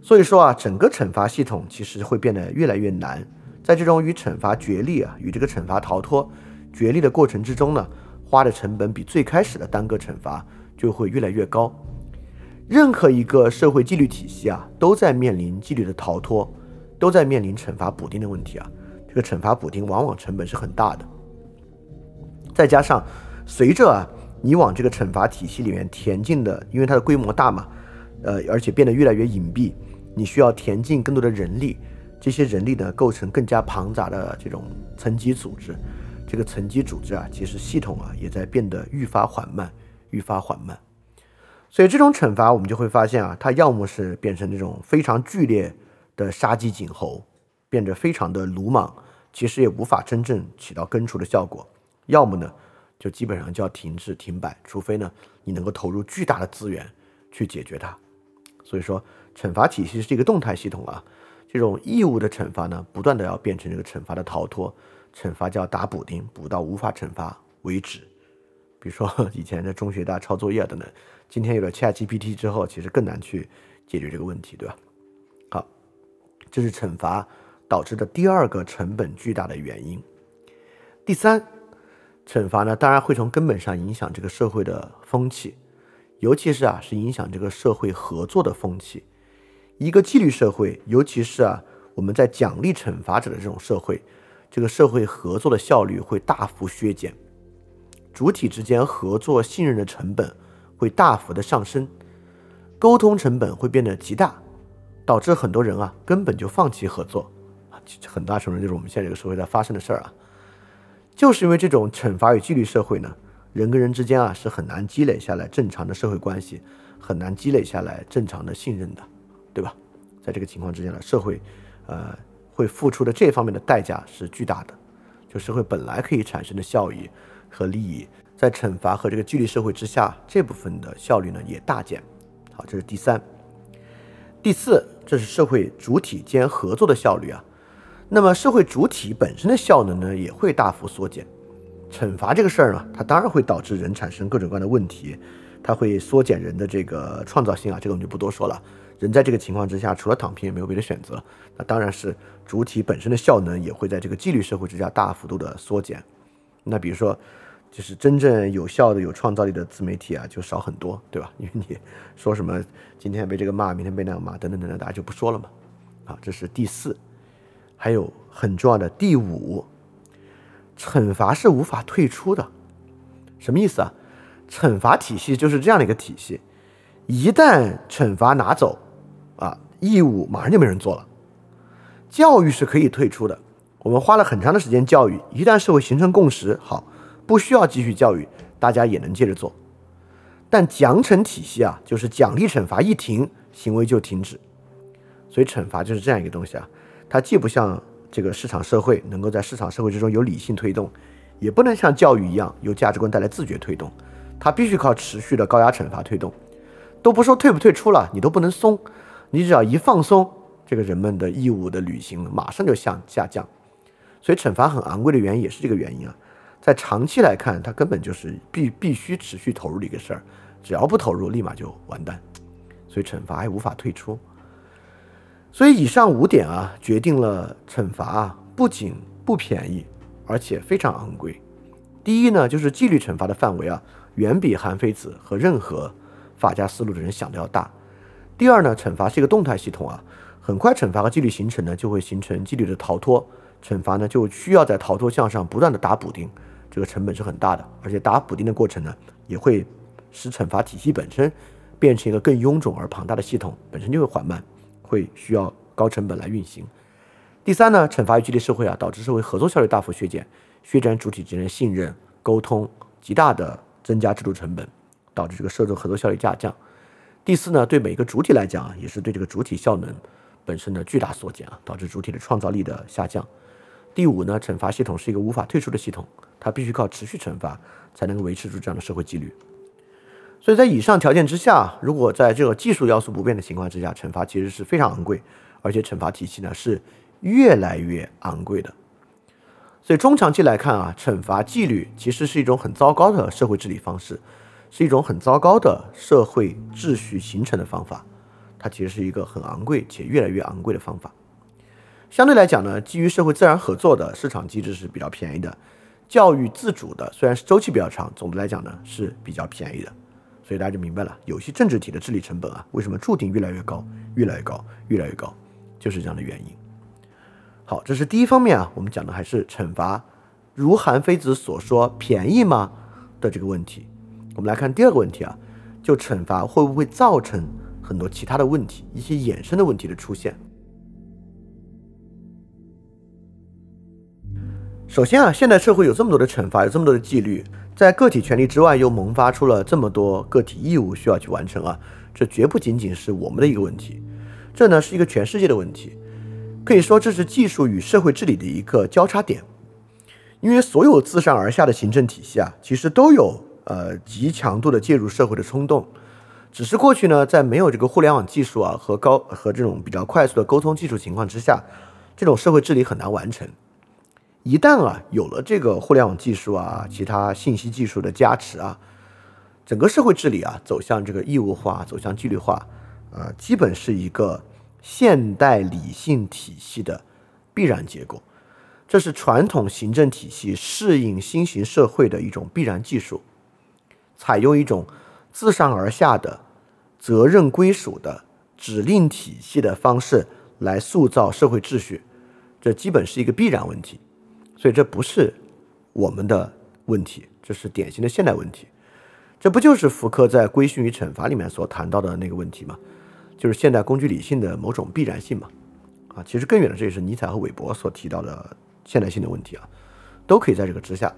所以说啊，整个惩罚系统其实会变得越来越难。在这种与惩罚决力啊，与这个惩罚逃脱决力的过程之中呢，花的成本比最开始的单个惩罚就会越来越高。任何一个社会纪律体系啊，都在面临纪律的逃脱，都在面临惩罚补丁的问题啊。这个惩罚补丁往往成本是很大的。再加上随着啊，你往这个惩罚体系里面填进的，因为它的规模大嘛，呃，而且变得越来越隐蔽，你需要填进更多的人力。这些人力呢，构成更加庞杂的这种层级组织。这个层级组织啊，其实系统啊，也在变得愈发缓慢，愈发缓慢。所以这种惩罚，我们就会发现啊，它要么是变成这种非常剧烈的杀鸡儆猴，变得非常的鲁莽，其实也无法真正起到根除的效果；要么呢，就基本上就要停滞停摆，除非呢，你能够投入巨大的资源去解决它。所以说，惩罚体系是一个动态系统啊。这种义务的惩罚呢，不断的要变成这个惩罚的逃脱，惩罚叫打补丁，补到无法惩罚为止。比如说 以前在中学大家抄作业等等，今天有了 ChatGPT 之后，其实更难去解决这个问题，对吧？好，这是惩罚导致的第二个成本巨大的原因。第三，惩罚呢，当然会从根本上影响这个社会的风气，尤其是啊，是影响这个社会合作的风气。一个纪律社会，尤其是啊，我们在奖励惩罚者的这种社会，这个社会合作的效率会大幅削减，主体之间合作信任的成本会大幅的上升，沟通成本会变得极大，导致很多人啊根本就放弃合作啊，很大程度就是我们现在这个社会在发生的事儿啊，就是因为这种惩罚与纪律社会呢，人跟人之间啊是很难积累下来正常的社会关系，很难积累下来正常的信任的。对吧？在这个情况之下呢，社会，呃，会付出的这方面的代价是巨大的。就社会本来可以产生的效益和利益，在惩罚和这个纪律社会之下，这部分的效率呢也大减。好，这是第三。第四，这是社会主体间合作的效率啊。那么社会主体本身的效能呢，也会大幅缩减。惩罚这个事儿呢，它当然会导致人产生各种各样的问题，它会缩减人的这个创造性啊，这个我们就不多说了。人在这个情况之下，除了躺平也没有别的选择。那当然是主体本身的效能也会在这个纪律社会之下大幅度的缩减。那比如说，就是真正有效的、有创造力的自媒体啊，就少很多，对吧？因为你说什么今天被这个骂，明天被那个骂，等等等等，大家就不说了嘛。啊，这是第四。还有很重要的第五，惩罚是无法退出的。什么意思啊？惩罚体系就是这样的一个体系。一旦惩罚拿走，啊，义务马上就没人做了。教育是可以退出的。我们花了很长的时间教育，一旦社会形成共识，好，不需要继续教育，大家也能接着做。但奖惩体系啊，就是奖励惩罚一停，行为就停止。所以惩罚就是这样一个东西啊，它既不像这个市场社会能够在市场社会之中有理性推动，也不能像教育一样由价值观带来自觉推动，它必须靠持续的高压惩罚推动。都不说退不退出了，你都不能松，你只要一放松，这个人们的义务的履行马上就向下降。所以惩罚很昂贵的原因也是这个原因啊，在长期来看，它根本就是必必须持续投入的一个事儿，只要不投入，立马就完蛋。所以惩罚还无法退出。所以以上五点啊，决定了惩罚啊不仅不便宜，而且非常昂贵。第一呢，就是纪律惩罚的范围啊，远比韩非子和任何法家思路的人想的要大。第二呢，惩罚是一个动态系统啊，很快惩罚和纪律形成呢，就会形成纪律的逃脱。惩罚呢，就需要在逃脱项上不断的打补丁，这个成本是很大的，而且打补丁的过程呢，也会使惩罚体系本身变成一个更臃肿而庞大的系统，本身就会缓慢，会需要高成本来运行。第三呢，惩罚与激励社会啊，导致社会合作效率大幅削减，削减主体之间的信任沟通，极大的增加制度成本，导致这个社会合作效率下降。第四呢，对每个主体来讲啊，也是对这个主体效能本身的巨大缩减啊，导致主体的创造力的下降。第五呢，惩罚系统是一个无法退出的系统，它必须靠持续惩罚才能维持住这样的社会纪律。所以在以上条件之下，如果在这个技术要素不变的情况之下，惩罚其实是非常昂贵，而且惩罚体系呢是越来越昂贵的。所以中长期来看啊，惩罚纪律其实是一种很糟糕的社会治理方式，是一种很糟糕的社会秩序形成的方法，它其实是一个很昂贵且越来越昂贵的方法。相对来讲呢，基于社会自然合作的市场机制是比较便宜的，教育自主的虽然是周期比较长，总的来讲呢是比较便宜的，所以大家就明白了，有些政治体的治理成本啊，为什么注定越来越高，越来越高，越来越高，就是这样的原因。好，这是第一方面啊，我们讲的还是惩罚，如韩非子所说便宜吗的这个问题。我们来看第二个问题啊，就惩罚会不会造成很多其他的问题，一些衍生的问题的出现。首先啊，现代社会有这么多的惩罚，有这么多的纪律，在个体权利之外，又萌发出了这么多个体义务需要去完成啊，这绝不仅仅是我们的一个问题，这呢是一个全世界的问题，可以说这是技术与社会治理的一个交叉点，因为所有自上而下的行政体系啊，其实都有呃极强度的介入社会的冲动，只是过去呢，在没有这个互联网技术啊和高和这种比较快速的沟通技术情况之下，这种社会治理很难完成。一旦啊有了这个互联网技术啊，其他信息技术的加持啊，整个社会治理啊走向这个义务化，走向纪律化，呃，基本是一个现代理性体系的必然结果。这是传统行政体系适应新型社会的一种必然技术，采用一种自上而下的责任归属的指令体系的方式来塑造社会秩序，这基本是一个必然问题。所以这不是我们的问题，这是典型的现代问题。这不就是福柯在《规训与惩罚》里面所谈到的那个问题吗？就是现代工具理性的某种必然性嘛？啊，其实更远的，这也是尼采和韦伯所提到的现代性的问题啊，都可以在这个之下。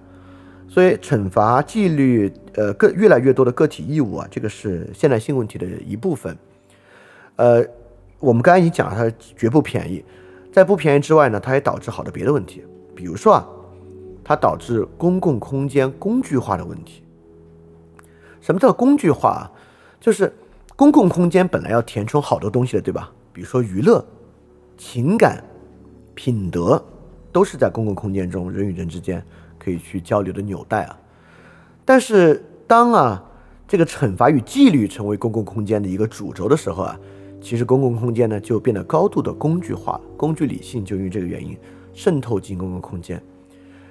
所以惩罚、纪律，呃，个越来越多的个体义务啊，这个是现代性问题的一部分。呃，我们刚才已经讲了，它绝不便宜，在不便宜之外呢，它也导致好多别的问题。比如说啊，它导致公共空间工具化的问题。什么叫工具化？就是公共空间本来要填充好多东西的，对吧？比如说娱乐、情感、品德，都是在公共空间中人与人之间可以去交流的纽带啊。但是当啊这个惩罚与纪律成为公共空间的一个主轴的时候啊，其实公共空间呢就变得高度的工具化，工具理性就因为这个原因。渗透进公共空间，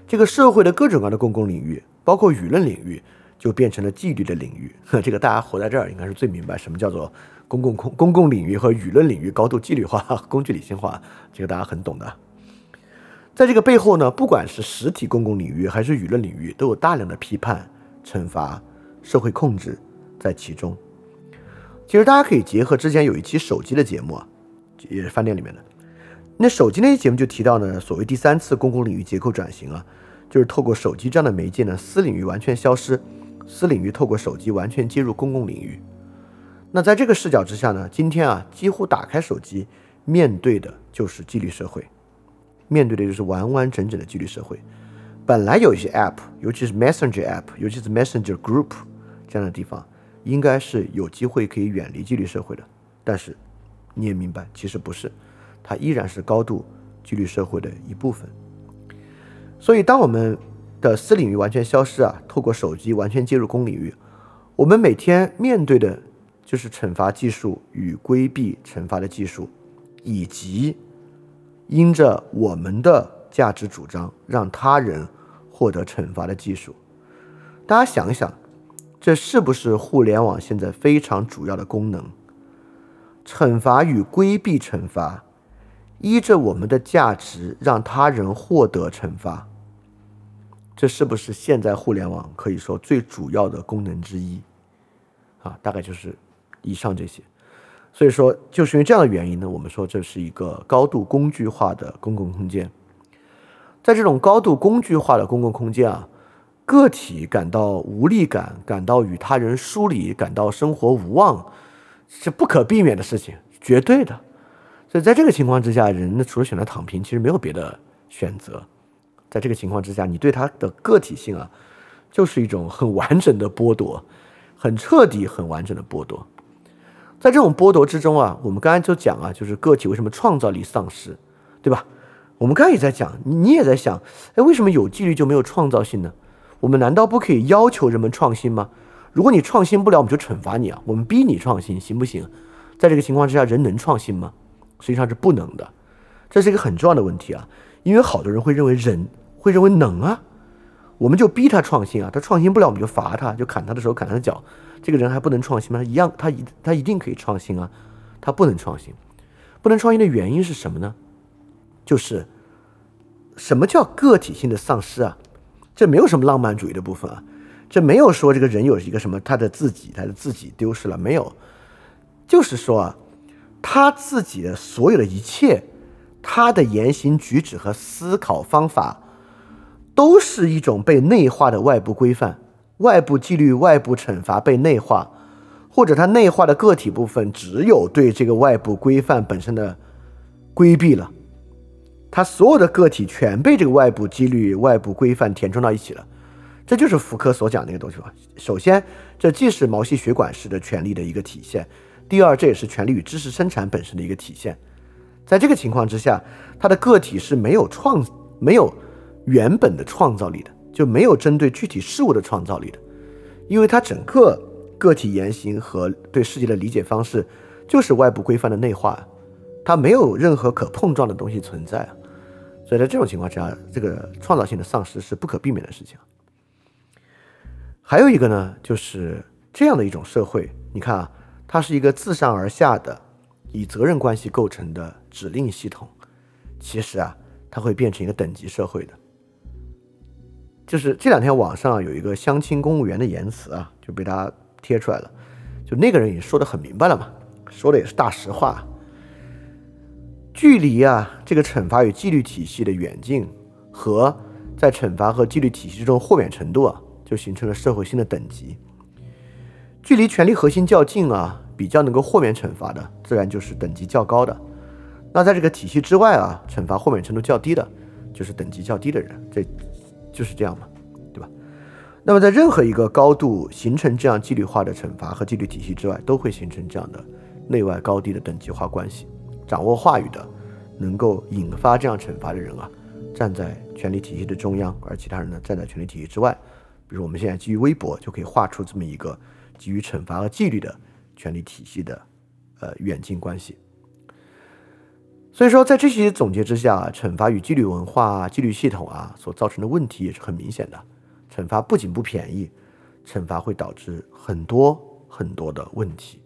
这个社会的各种各样的公共领域，包括舆论领域，就变成了纪律的领域。呵 这个大家活在这儿，应该是最明白什么叫做公共空公共领域和舆论领域高度纪律化、工具理性化。这个大家很懂的。在这个背后呢，不管是实体公共领域还是舆论领域，都有大量的批判、惩罚、社会控制在其中。其其实大家可以结合之前有一期手机的节目啊，也是饭店里面的。那手机那期节目就提到呢，所谓第三次公共领域结构转型啊，就是透过手机这样的媒介呢，私领域完全消失，私领域透过手机完全接入公共领域。那在这个视角之下呢，今天啊，几乎打开手机，面对的就是纪律社会，面对的就是完完整整的纪律社会。本来有一些 App，尤其是 Messenger App，尤其是 Messenger Group 这样的地方，应该是有机会可以远离纪律社会的。但是你也明白，其实不是，它依然是高度纪律社会的一部分。所以，当我们的私领域完全消失啊，透过手机完全接入公领域，我们每天面对的。就是惩罚技术与规避惩罚的技术，以及因着我们的价值主张让他人获得惩罚的技术。大家想一想，这是不是互联网现在非常主要的功能？惩罚与规避惩罚，依着我们的价值让他人获得惩罚，这是不是现在互联网可以说最主要的功能之一？啊，大概就是。以上这些，所以说就是因为这样的原因呢，我们说这是一个高度工具化的公共空间。在这种高度工具化的公共空间啊，个体感到无力感，感到与他人疏离，感到生活无望，是不可避免的事情，绝对的。所以在这个情况之下，人除了选择躺平，其实没有别的选择。在这个情况之下，你对他的个体性啊，就是一种很完整的剥夺，很彻底、很完整的剥夺。在这种剥夺之中啊，我们刚才就讲啊，就是个体为什么创造力丧失，对吧？我们刚才也在讲，你也在想，哎，为什么有纪律就没有创造性呢？我们难道不可以要求人们创新吗？如果你创新不了，我们就惩罚你啊，我们逼你创新，行不行？在这个情况之下，人能创新吗？实际上是不能的，这是一个很重要的问题啊，因为好多人会认为人会认为能啊，我们就逼他创新啊，他创新不了，我们就罚他，就砍他的手，砍他的脚。这个人还不能创新吗？一样，他一他一定可以创新啊，他不能创新，不能创新的原因是什么呢？就是什么叫个体性的丧失啊？这没有什么浪漫主义的部分啊，这没有说这个人有一个什么他的自己，他的自己丢失了没有？就是说啊，他自己的所有的一切，他的言行举止和思考方法，都是一种被内化的外部规范。外部纪律、外部惩罚被内化，或者他内化的个体部分只有对这个外部规范本身的规避了，他所有的个体全被这个外部纪律、外部规范填充到一起了，这就是福柯所讲那个东西吧。首先，这既是毛细血管式的权利的一个体现；第二，这也是权力与知识生产本身的一个体现。在这个情况之下，它的个体是没有创、没有原本的创造力的。就没有针对具体事物的创造力的，因为它整个个体言行和对世界的理解方式就是外部规范的内化，它没有任何可碰撞的东西存在，所以在这种情况下，这个创造性的丧失是不可避免的事情。还有一个呢，就是这样的一种社会，你看啊，它是一个自上而下的以责任关系构成的指令系统，其实啊，它会变成一个等级社会的。就是这两天网上有一个相亲公务员的言辞啊，就被大家贴出来了。就那个人也说的很明白了嘛，说的也是大实话。距离啊，这个惩罚与纪律体系的远近和在惩罚和纪律体系之中豁免程度啊，就形成了社会性的等级。距离权力核心较近啊，比较能够豁免惩罚的，自然就是等级较高的。那在这个体系之外啊，惩罚豁免程度较低的，就是等级较低的人。这。就是这样嘛，对吧？那么在任何一个高度形成这样纪律化的惩罚和纪律体系之外，都会形成这样的内外高低的等级化关系。掌握话语的，能够引发这样惩罚的人啊，站在权力体系的中央，而其他人呢，站在权力体系之外。比如我们现在基于微博，就可以画出这么一个基于惩罚和纪律的权力体系的呃远近关系。所以说，在这些总结之下，惩罚与纪律文化、纪律系统啊所造成的问题也是很明显的。惩罚不仅不便宜，惩罚会导致很多很多的问题。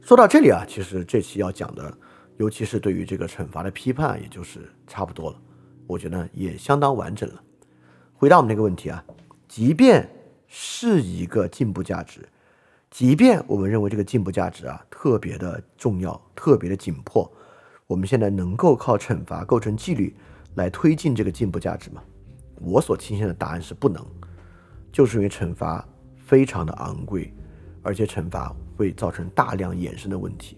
说到这里啊，其实这期要讲的，尤其是对于这个惩罚的批判，也就是差不多了。我觉得也相当完整了。回答我们那个问题啊，即便是一个进步价值，即便我们认为这个进步价值啊特别的重要、特别的紧迫，我们现在能够靠惩罚构成纪律来推进这个进步价值吗？我所倾向的答案是不能，就是因为惩罚非常的昂贵，而且惩罚会造成大量衍生的问题。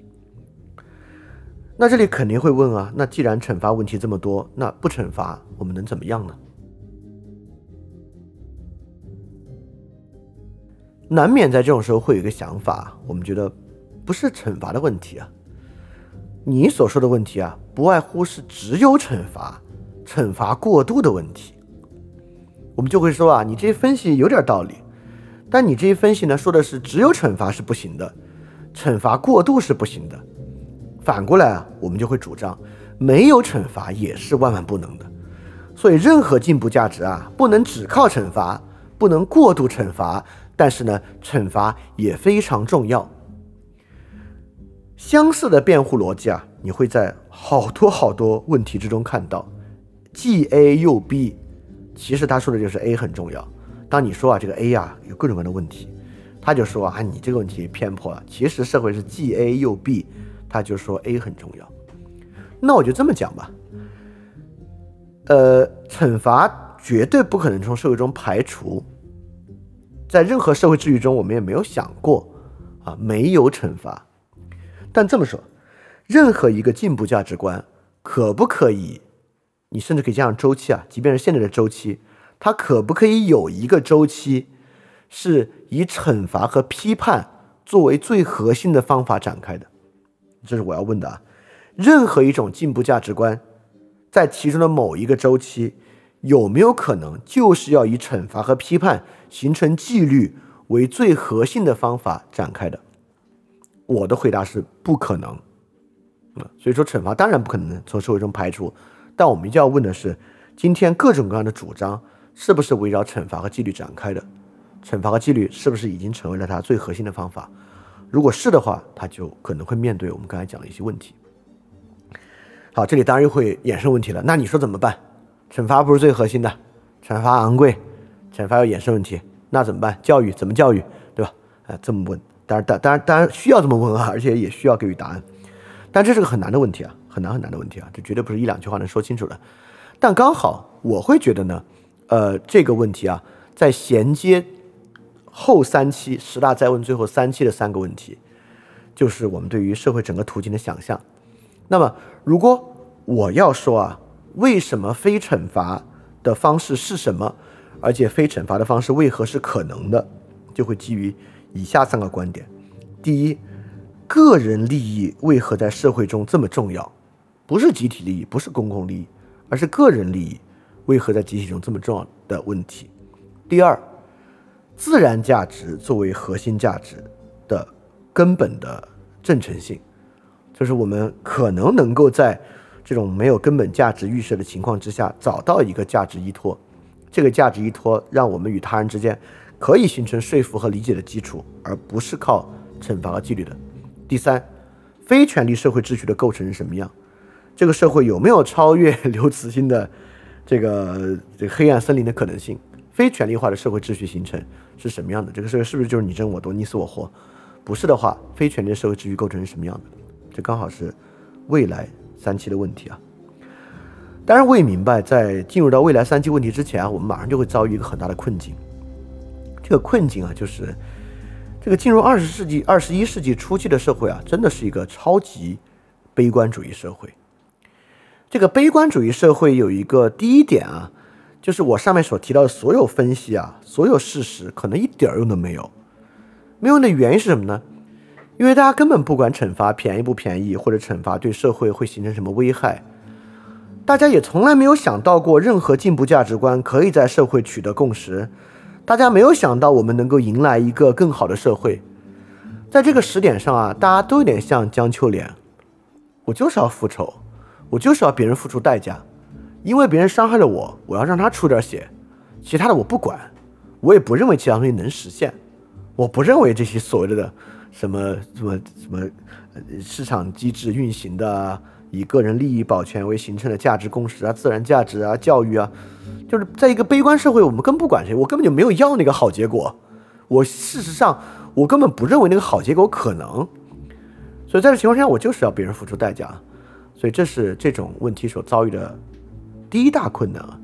那这里肯定会问啊，那既然惩罚问题这么多，那不惩罚我们能怎么样呢？难免在这种时候会有一个想法，我们觉得不是惩罚的问题啊，你所说的问题啊，不外乎是只有惩罚，惩罚过度的问题。我们就会说啊，你这些分析有点道理，但你这些分析呢，说的是只有惩罚是不行的，惩罚过度是不行的。反过来啊，我们就会主张没有惩罚也是万万不能的。所以任何进步价值啊，不能只靠惩罚，不能过度惩罚。但是呢，惩罚也非常重要。相似的辩护逻辑啊，你会在好多好多问题之中看到，既 A 又 B，其实他说的就是 A 很重要。当你说啊，这个 A 呀有各种各样的问题，他就说啊，你这个问题偏颇了。其实社会是既 A 又 B。他就说 A 很重要，那我就这么讲吧。呃，惩罚绝对不可能从社会中排除，在任何社会秩序中，我们也没有想过啊没有惩罚。但这么说，任何一个进步价值观可不可以？你甚至可以加上周期啊，即便是现在的周期，它可不可以有一个周期是以惩罚和批判作为最核心的方法展开的？这是我要问的啊！任何一种进步价值观，在其中的某一个周期，有没有可能就是要以惩罚和批判形成纪律为最核心的方法展开的？我的回答是不可能。所以说惩罚当然不可能从社会中排除，但我们就要问的是：今天各种各样的主张是不是围绕惩罚和纪律展开的？惩罚和纪律是不是已经成为了它最核心的方法？如果是的话，他就可能会面对我们刚才讲的一些问题。好，这里当然又会衍生问题了。那你说怎么办？惩罚不是最核心的，惩罚昂贵，惩罚要衍生问题，那怎么办？教育怎么教育，对吧？哎，这么问，当然，当当然，当然需要这么问啊，而且也需要给予答案。但这是个很难的问题啊，很难很难的问题啊，这绝对不是一两句话能说清楚的。但刚好我会觉得呢，呃，这个问题啊，在衔接。后三期十大再问最后三期的三个问题，就是我们对于社会整个途径的想象。那么，如果我要说啊，为什么非惩罚的方式是什么，而且非惩罚的方式为何是可能的，就会基于以下三个观点：第一，个人利益为何在社会中这么重要？不是集体利益，不是公共利益，而是个人利益为何在集体中这么重要的问题。第二。自然价值作为核心价值的根本的正诚性，就是我们可能能够在这种没有根本价值预设的情况之下找到一个价值依托，这个价值依托让我们与他人之间可以形成说服和理解的基础，而不是靠惩罚和纪律的。第三，非权力社会秩序的构成是什么样？这个社会有没有超越刘慈欣的这个这个黑暗森林的可能性？非权力化的社会秩序形成是什么样的？这个社会是不是就是你争我夺、你死我活？不是的话，非权力社会秩序构成是什么样的？这刚好是未来三期的问题啊。当然，我也明白，在进入到未来三期问题之前啊，我们马上就会遭遇一个很大的困境。这个困境啊，就是这个进入二十世纪、二十一世纪初期的社会啊，真的是一个超级悲观主义社会。这个悲观主义社会有一个第一点啊。就是我上面所提到的所有分析啊，所有事实可能一点用都没有。没用的原因是什么呢？因为大家根本不管惩罚便宜不便宜，或者惩罚对社会会形成什么危害。大家也从来没有想到过任何进步价值观可以在社会取得共识。大家没有想到我们能够迎来一个更好的社会。在这个时点上啊，大家都有点像江秋莲。我就是要复仇，我就是要别人付出代价。因为别人伤害了我，我要让他出点血，其他的我不管，我也不认为其他东西能实现，我不认为这些所谓的什么什么什么市场机制运行的，以个人利益保全为形成的价值共识啊，自然价值啊，教育啊，就是在一个悲观社会，我们更不管谁，我根本就没有要那个好结果，我事实上我根本不认为那个好结果可能。所以在这情况下，我就是要别人付出代价。所以这是这种问题所遭遇的第一大困难啊，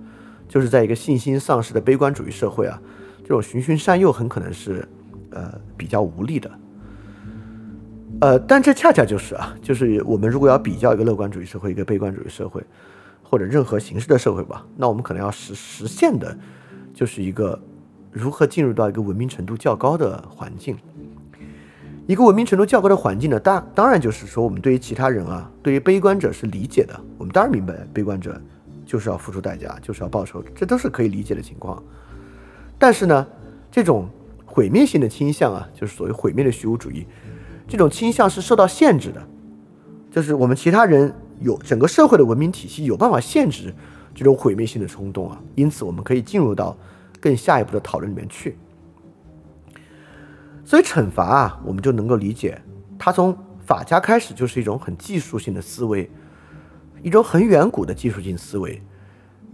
就是在一个信心丧失的悲观主义社会啊，这种循循善诱很可能是呃比较无力的。呃，但这恰恰就是啊，就是我们如果要比较一个乐观主义社会，一个悲观主义社会，或者任何形式的社会吧，那我们可能要实实现的，就是一个如何进入到一个文明程度较高的环境。一个文明程度较高的环境呢，当当然就是说，我们对于其他人啊，对于悲观者是理解的。我们当然明白，悲观者就是要付出代价，就是要报仇，这都是可以理解的情况。但是呢，这种毁灭性的倾向啊，就是所谓毁灭的虚无主义。这种倾向是受到限制的，就是我们其他人有整个社会的文明体系有办法限制这种毁灭性的冲动啊，因此我们可以进入到更下一步的讨论里面去。所以惩罚啊，我们就能够理解，它从法家开始就是一种很技术性的思维，一种很远古的技术性思维，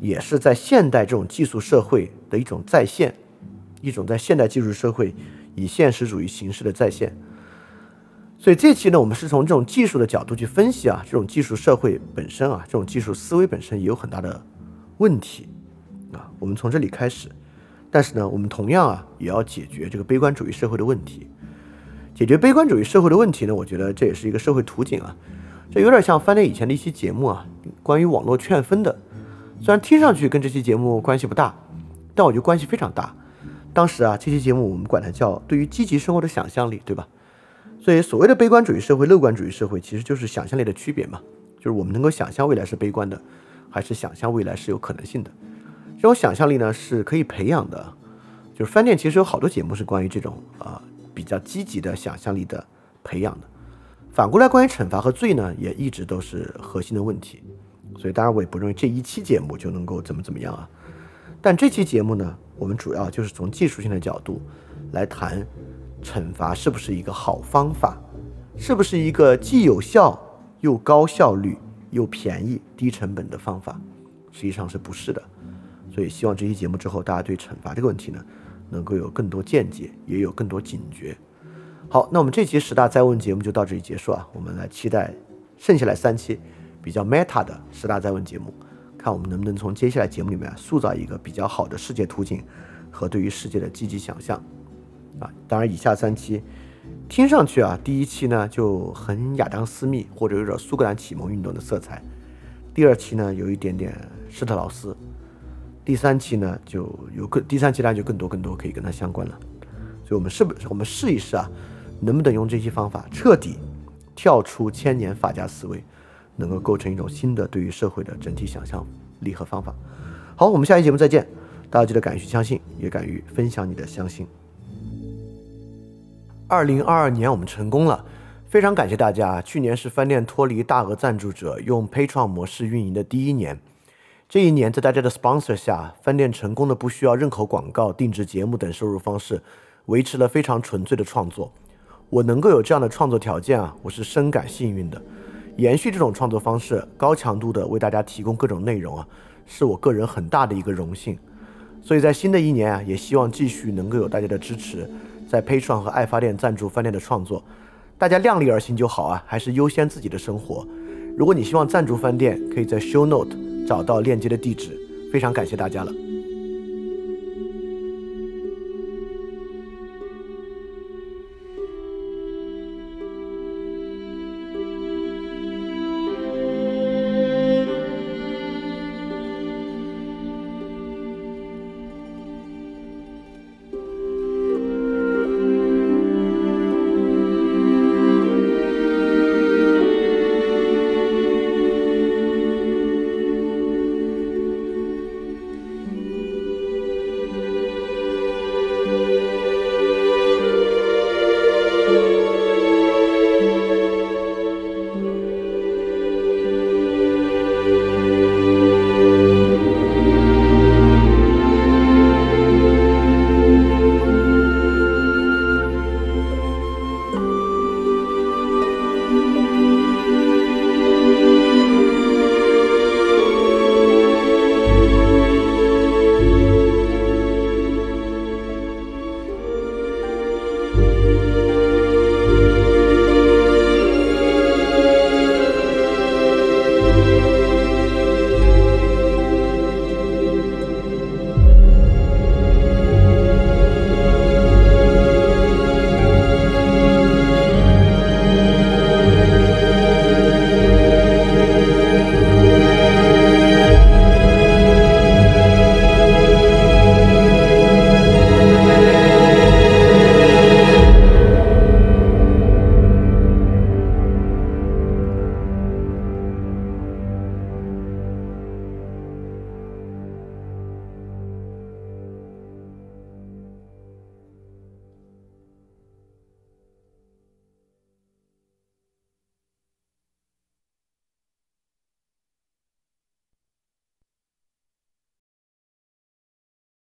也是在现代这种技术社会的一种再现，一种在现代技术社会以现实主义形式的再现。所以这期呢，我们是从这种技术的角度去分析啊，这种技术社会本身啊，这种技术思维本身也有很大的问题啊。我们从这里开始，但是呢，我们同样啊，也要解决这个悲观主义社会的问题。解决悲观主义社会的问题呢，我觉得这也是一个社会图景啊。这有点像翻脸以前的一期节目啊，关于网络劝分的。虽然听上去跟这期节目关系不大，但我觉得关系非常大。当时啊，这期节目我们管它叫对于积极生活的想象力，对吧？所以，所谓的悲观主义社会、乐观主义社会，其实就是想象力的区别嘛。就是我们能够想象未来是悲观的，还是想象未来是有可能性的。这种想象力呢，是可以培养的。就是饭店其实有好多节目是关于这种啊比较积极的想象力的培养的。反过来，关于惩罚和罪呢，也一直都是核心的问题。所以，当然我也不认为这一期节目就能够怎么怎么样啊。但这期节目呢，我们主要就是从技术性的角度来谈。惩罚是不是一个好方法？是不是一个既有效又高效率又便宜低成本的方法？实际上是不是的。所以希望这期节目之后，大家对惩罚这个问题呢，能够有更多见解，也有更多警觉。好，那我们这期十大再问节目就到这里结束啊。我们来期待剩下来三期比较 meta 的十大再问节目，看我们能不能从接下来节目里面塑造一个比较好的世界图景和对于世界的积极想象。啊，当然，以下三期听上去啊，第一期呢就很亚当斯密或者有点苏格兰启蒙运动的色彩，第二期呢有一点点施特劳斯，第三期呢就有更第三期当然就更多更多可以跟它相关了。所以，我们是不是我们试一试啊，能不能用这些方法彻底跳出千年法家思维，能够构成一种新的对于社会的整体想象力和方法？好，我们下期节目再见，大家记得敢于去相信，也敢于分享你的相信。二零二二年我们成功了，非常感谢大家。去年是饭店脱离大额赞助者用 p a t r o n 模式运营的第一年，这一年在大家的 sponsor 下，饭店成功的不需要任何广告、定制节目等收入方式，维持了非常纯粹的创作。我能够有这样的创作条件啊，我是深感幸运的。延续这种创作方式，高强度的为大家提供各种内容啊，是我个人很大的一个荣幸。所以在新的一年啊，也希望继续能够有大家的支持。在 Patreon 和爱发电赞助饭店的创作，大家量力而行就好啊，还是优先自己的生活。如果你希望赞助饭店，可以在 Show Note 找到链接的地址。非常感谢大家了。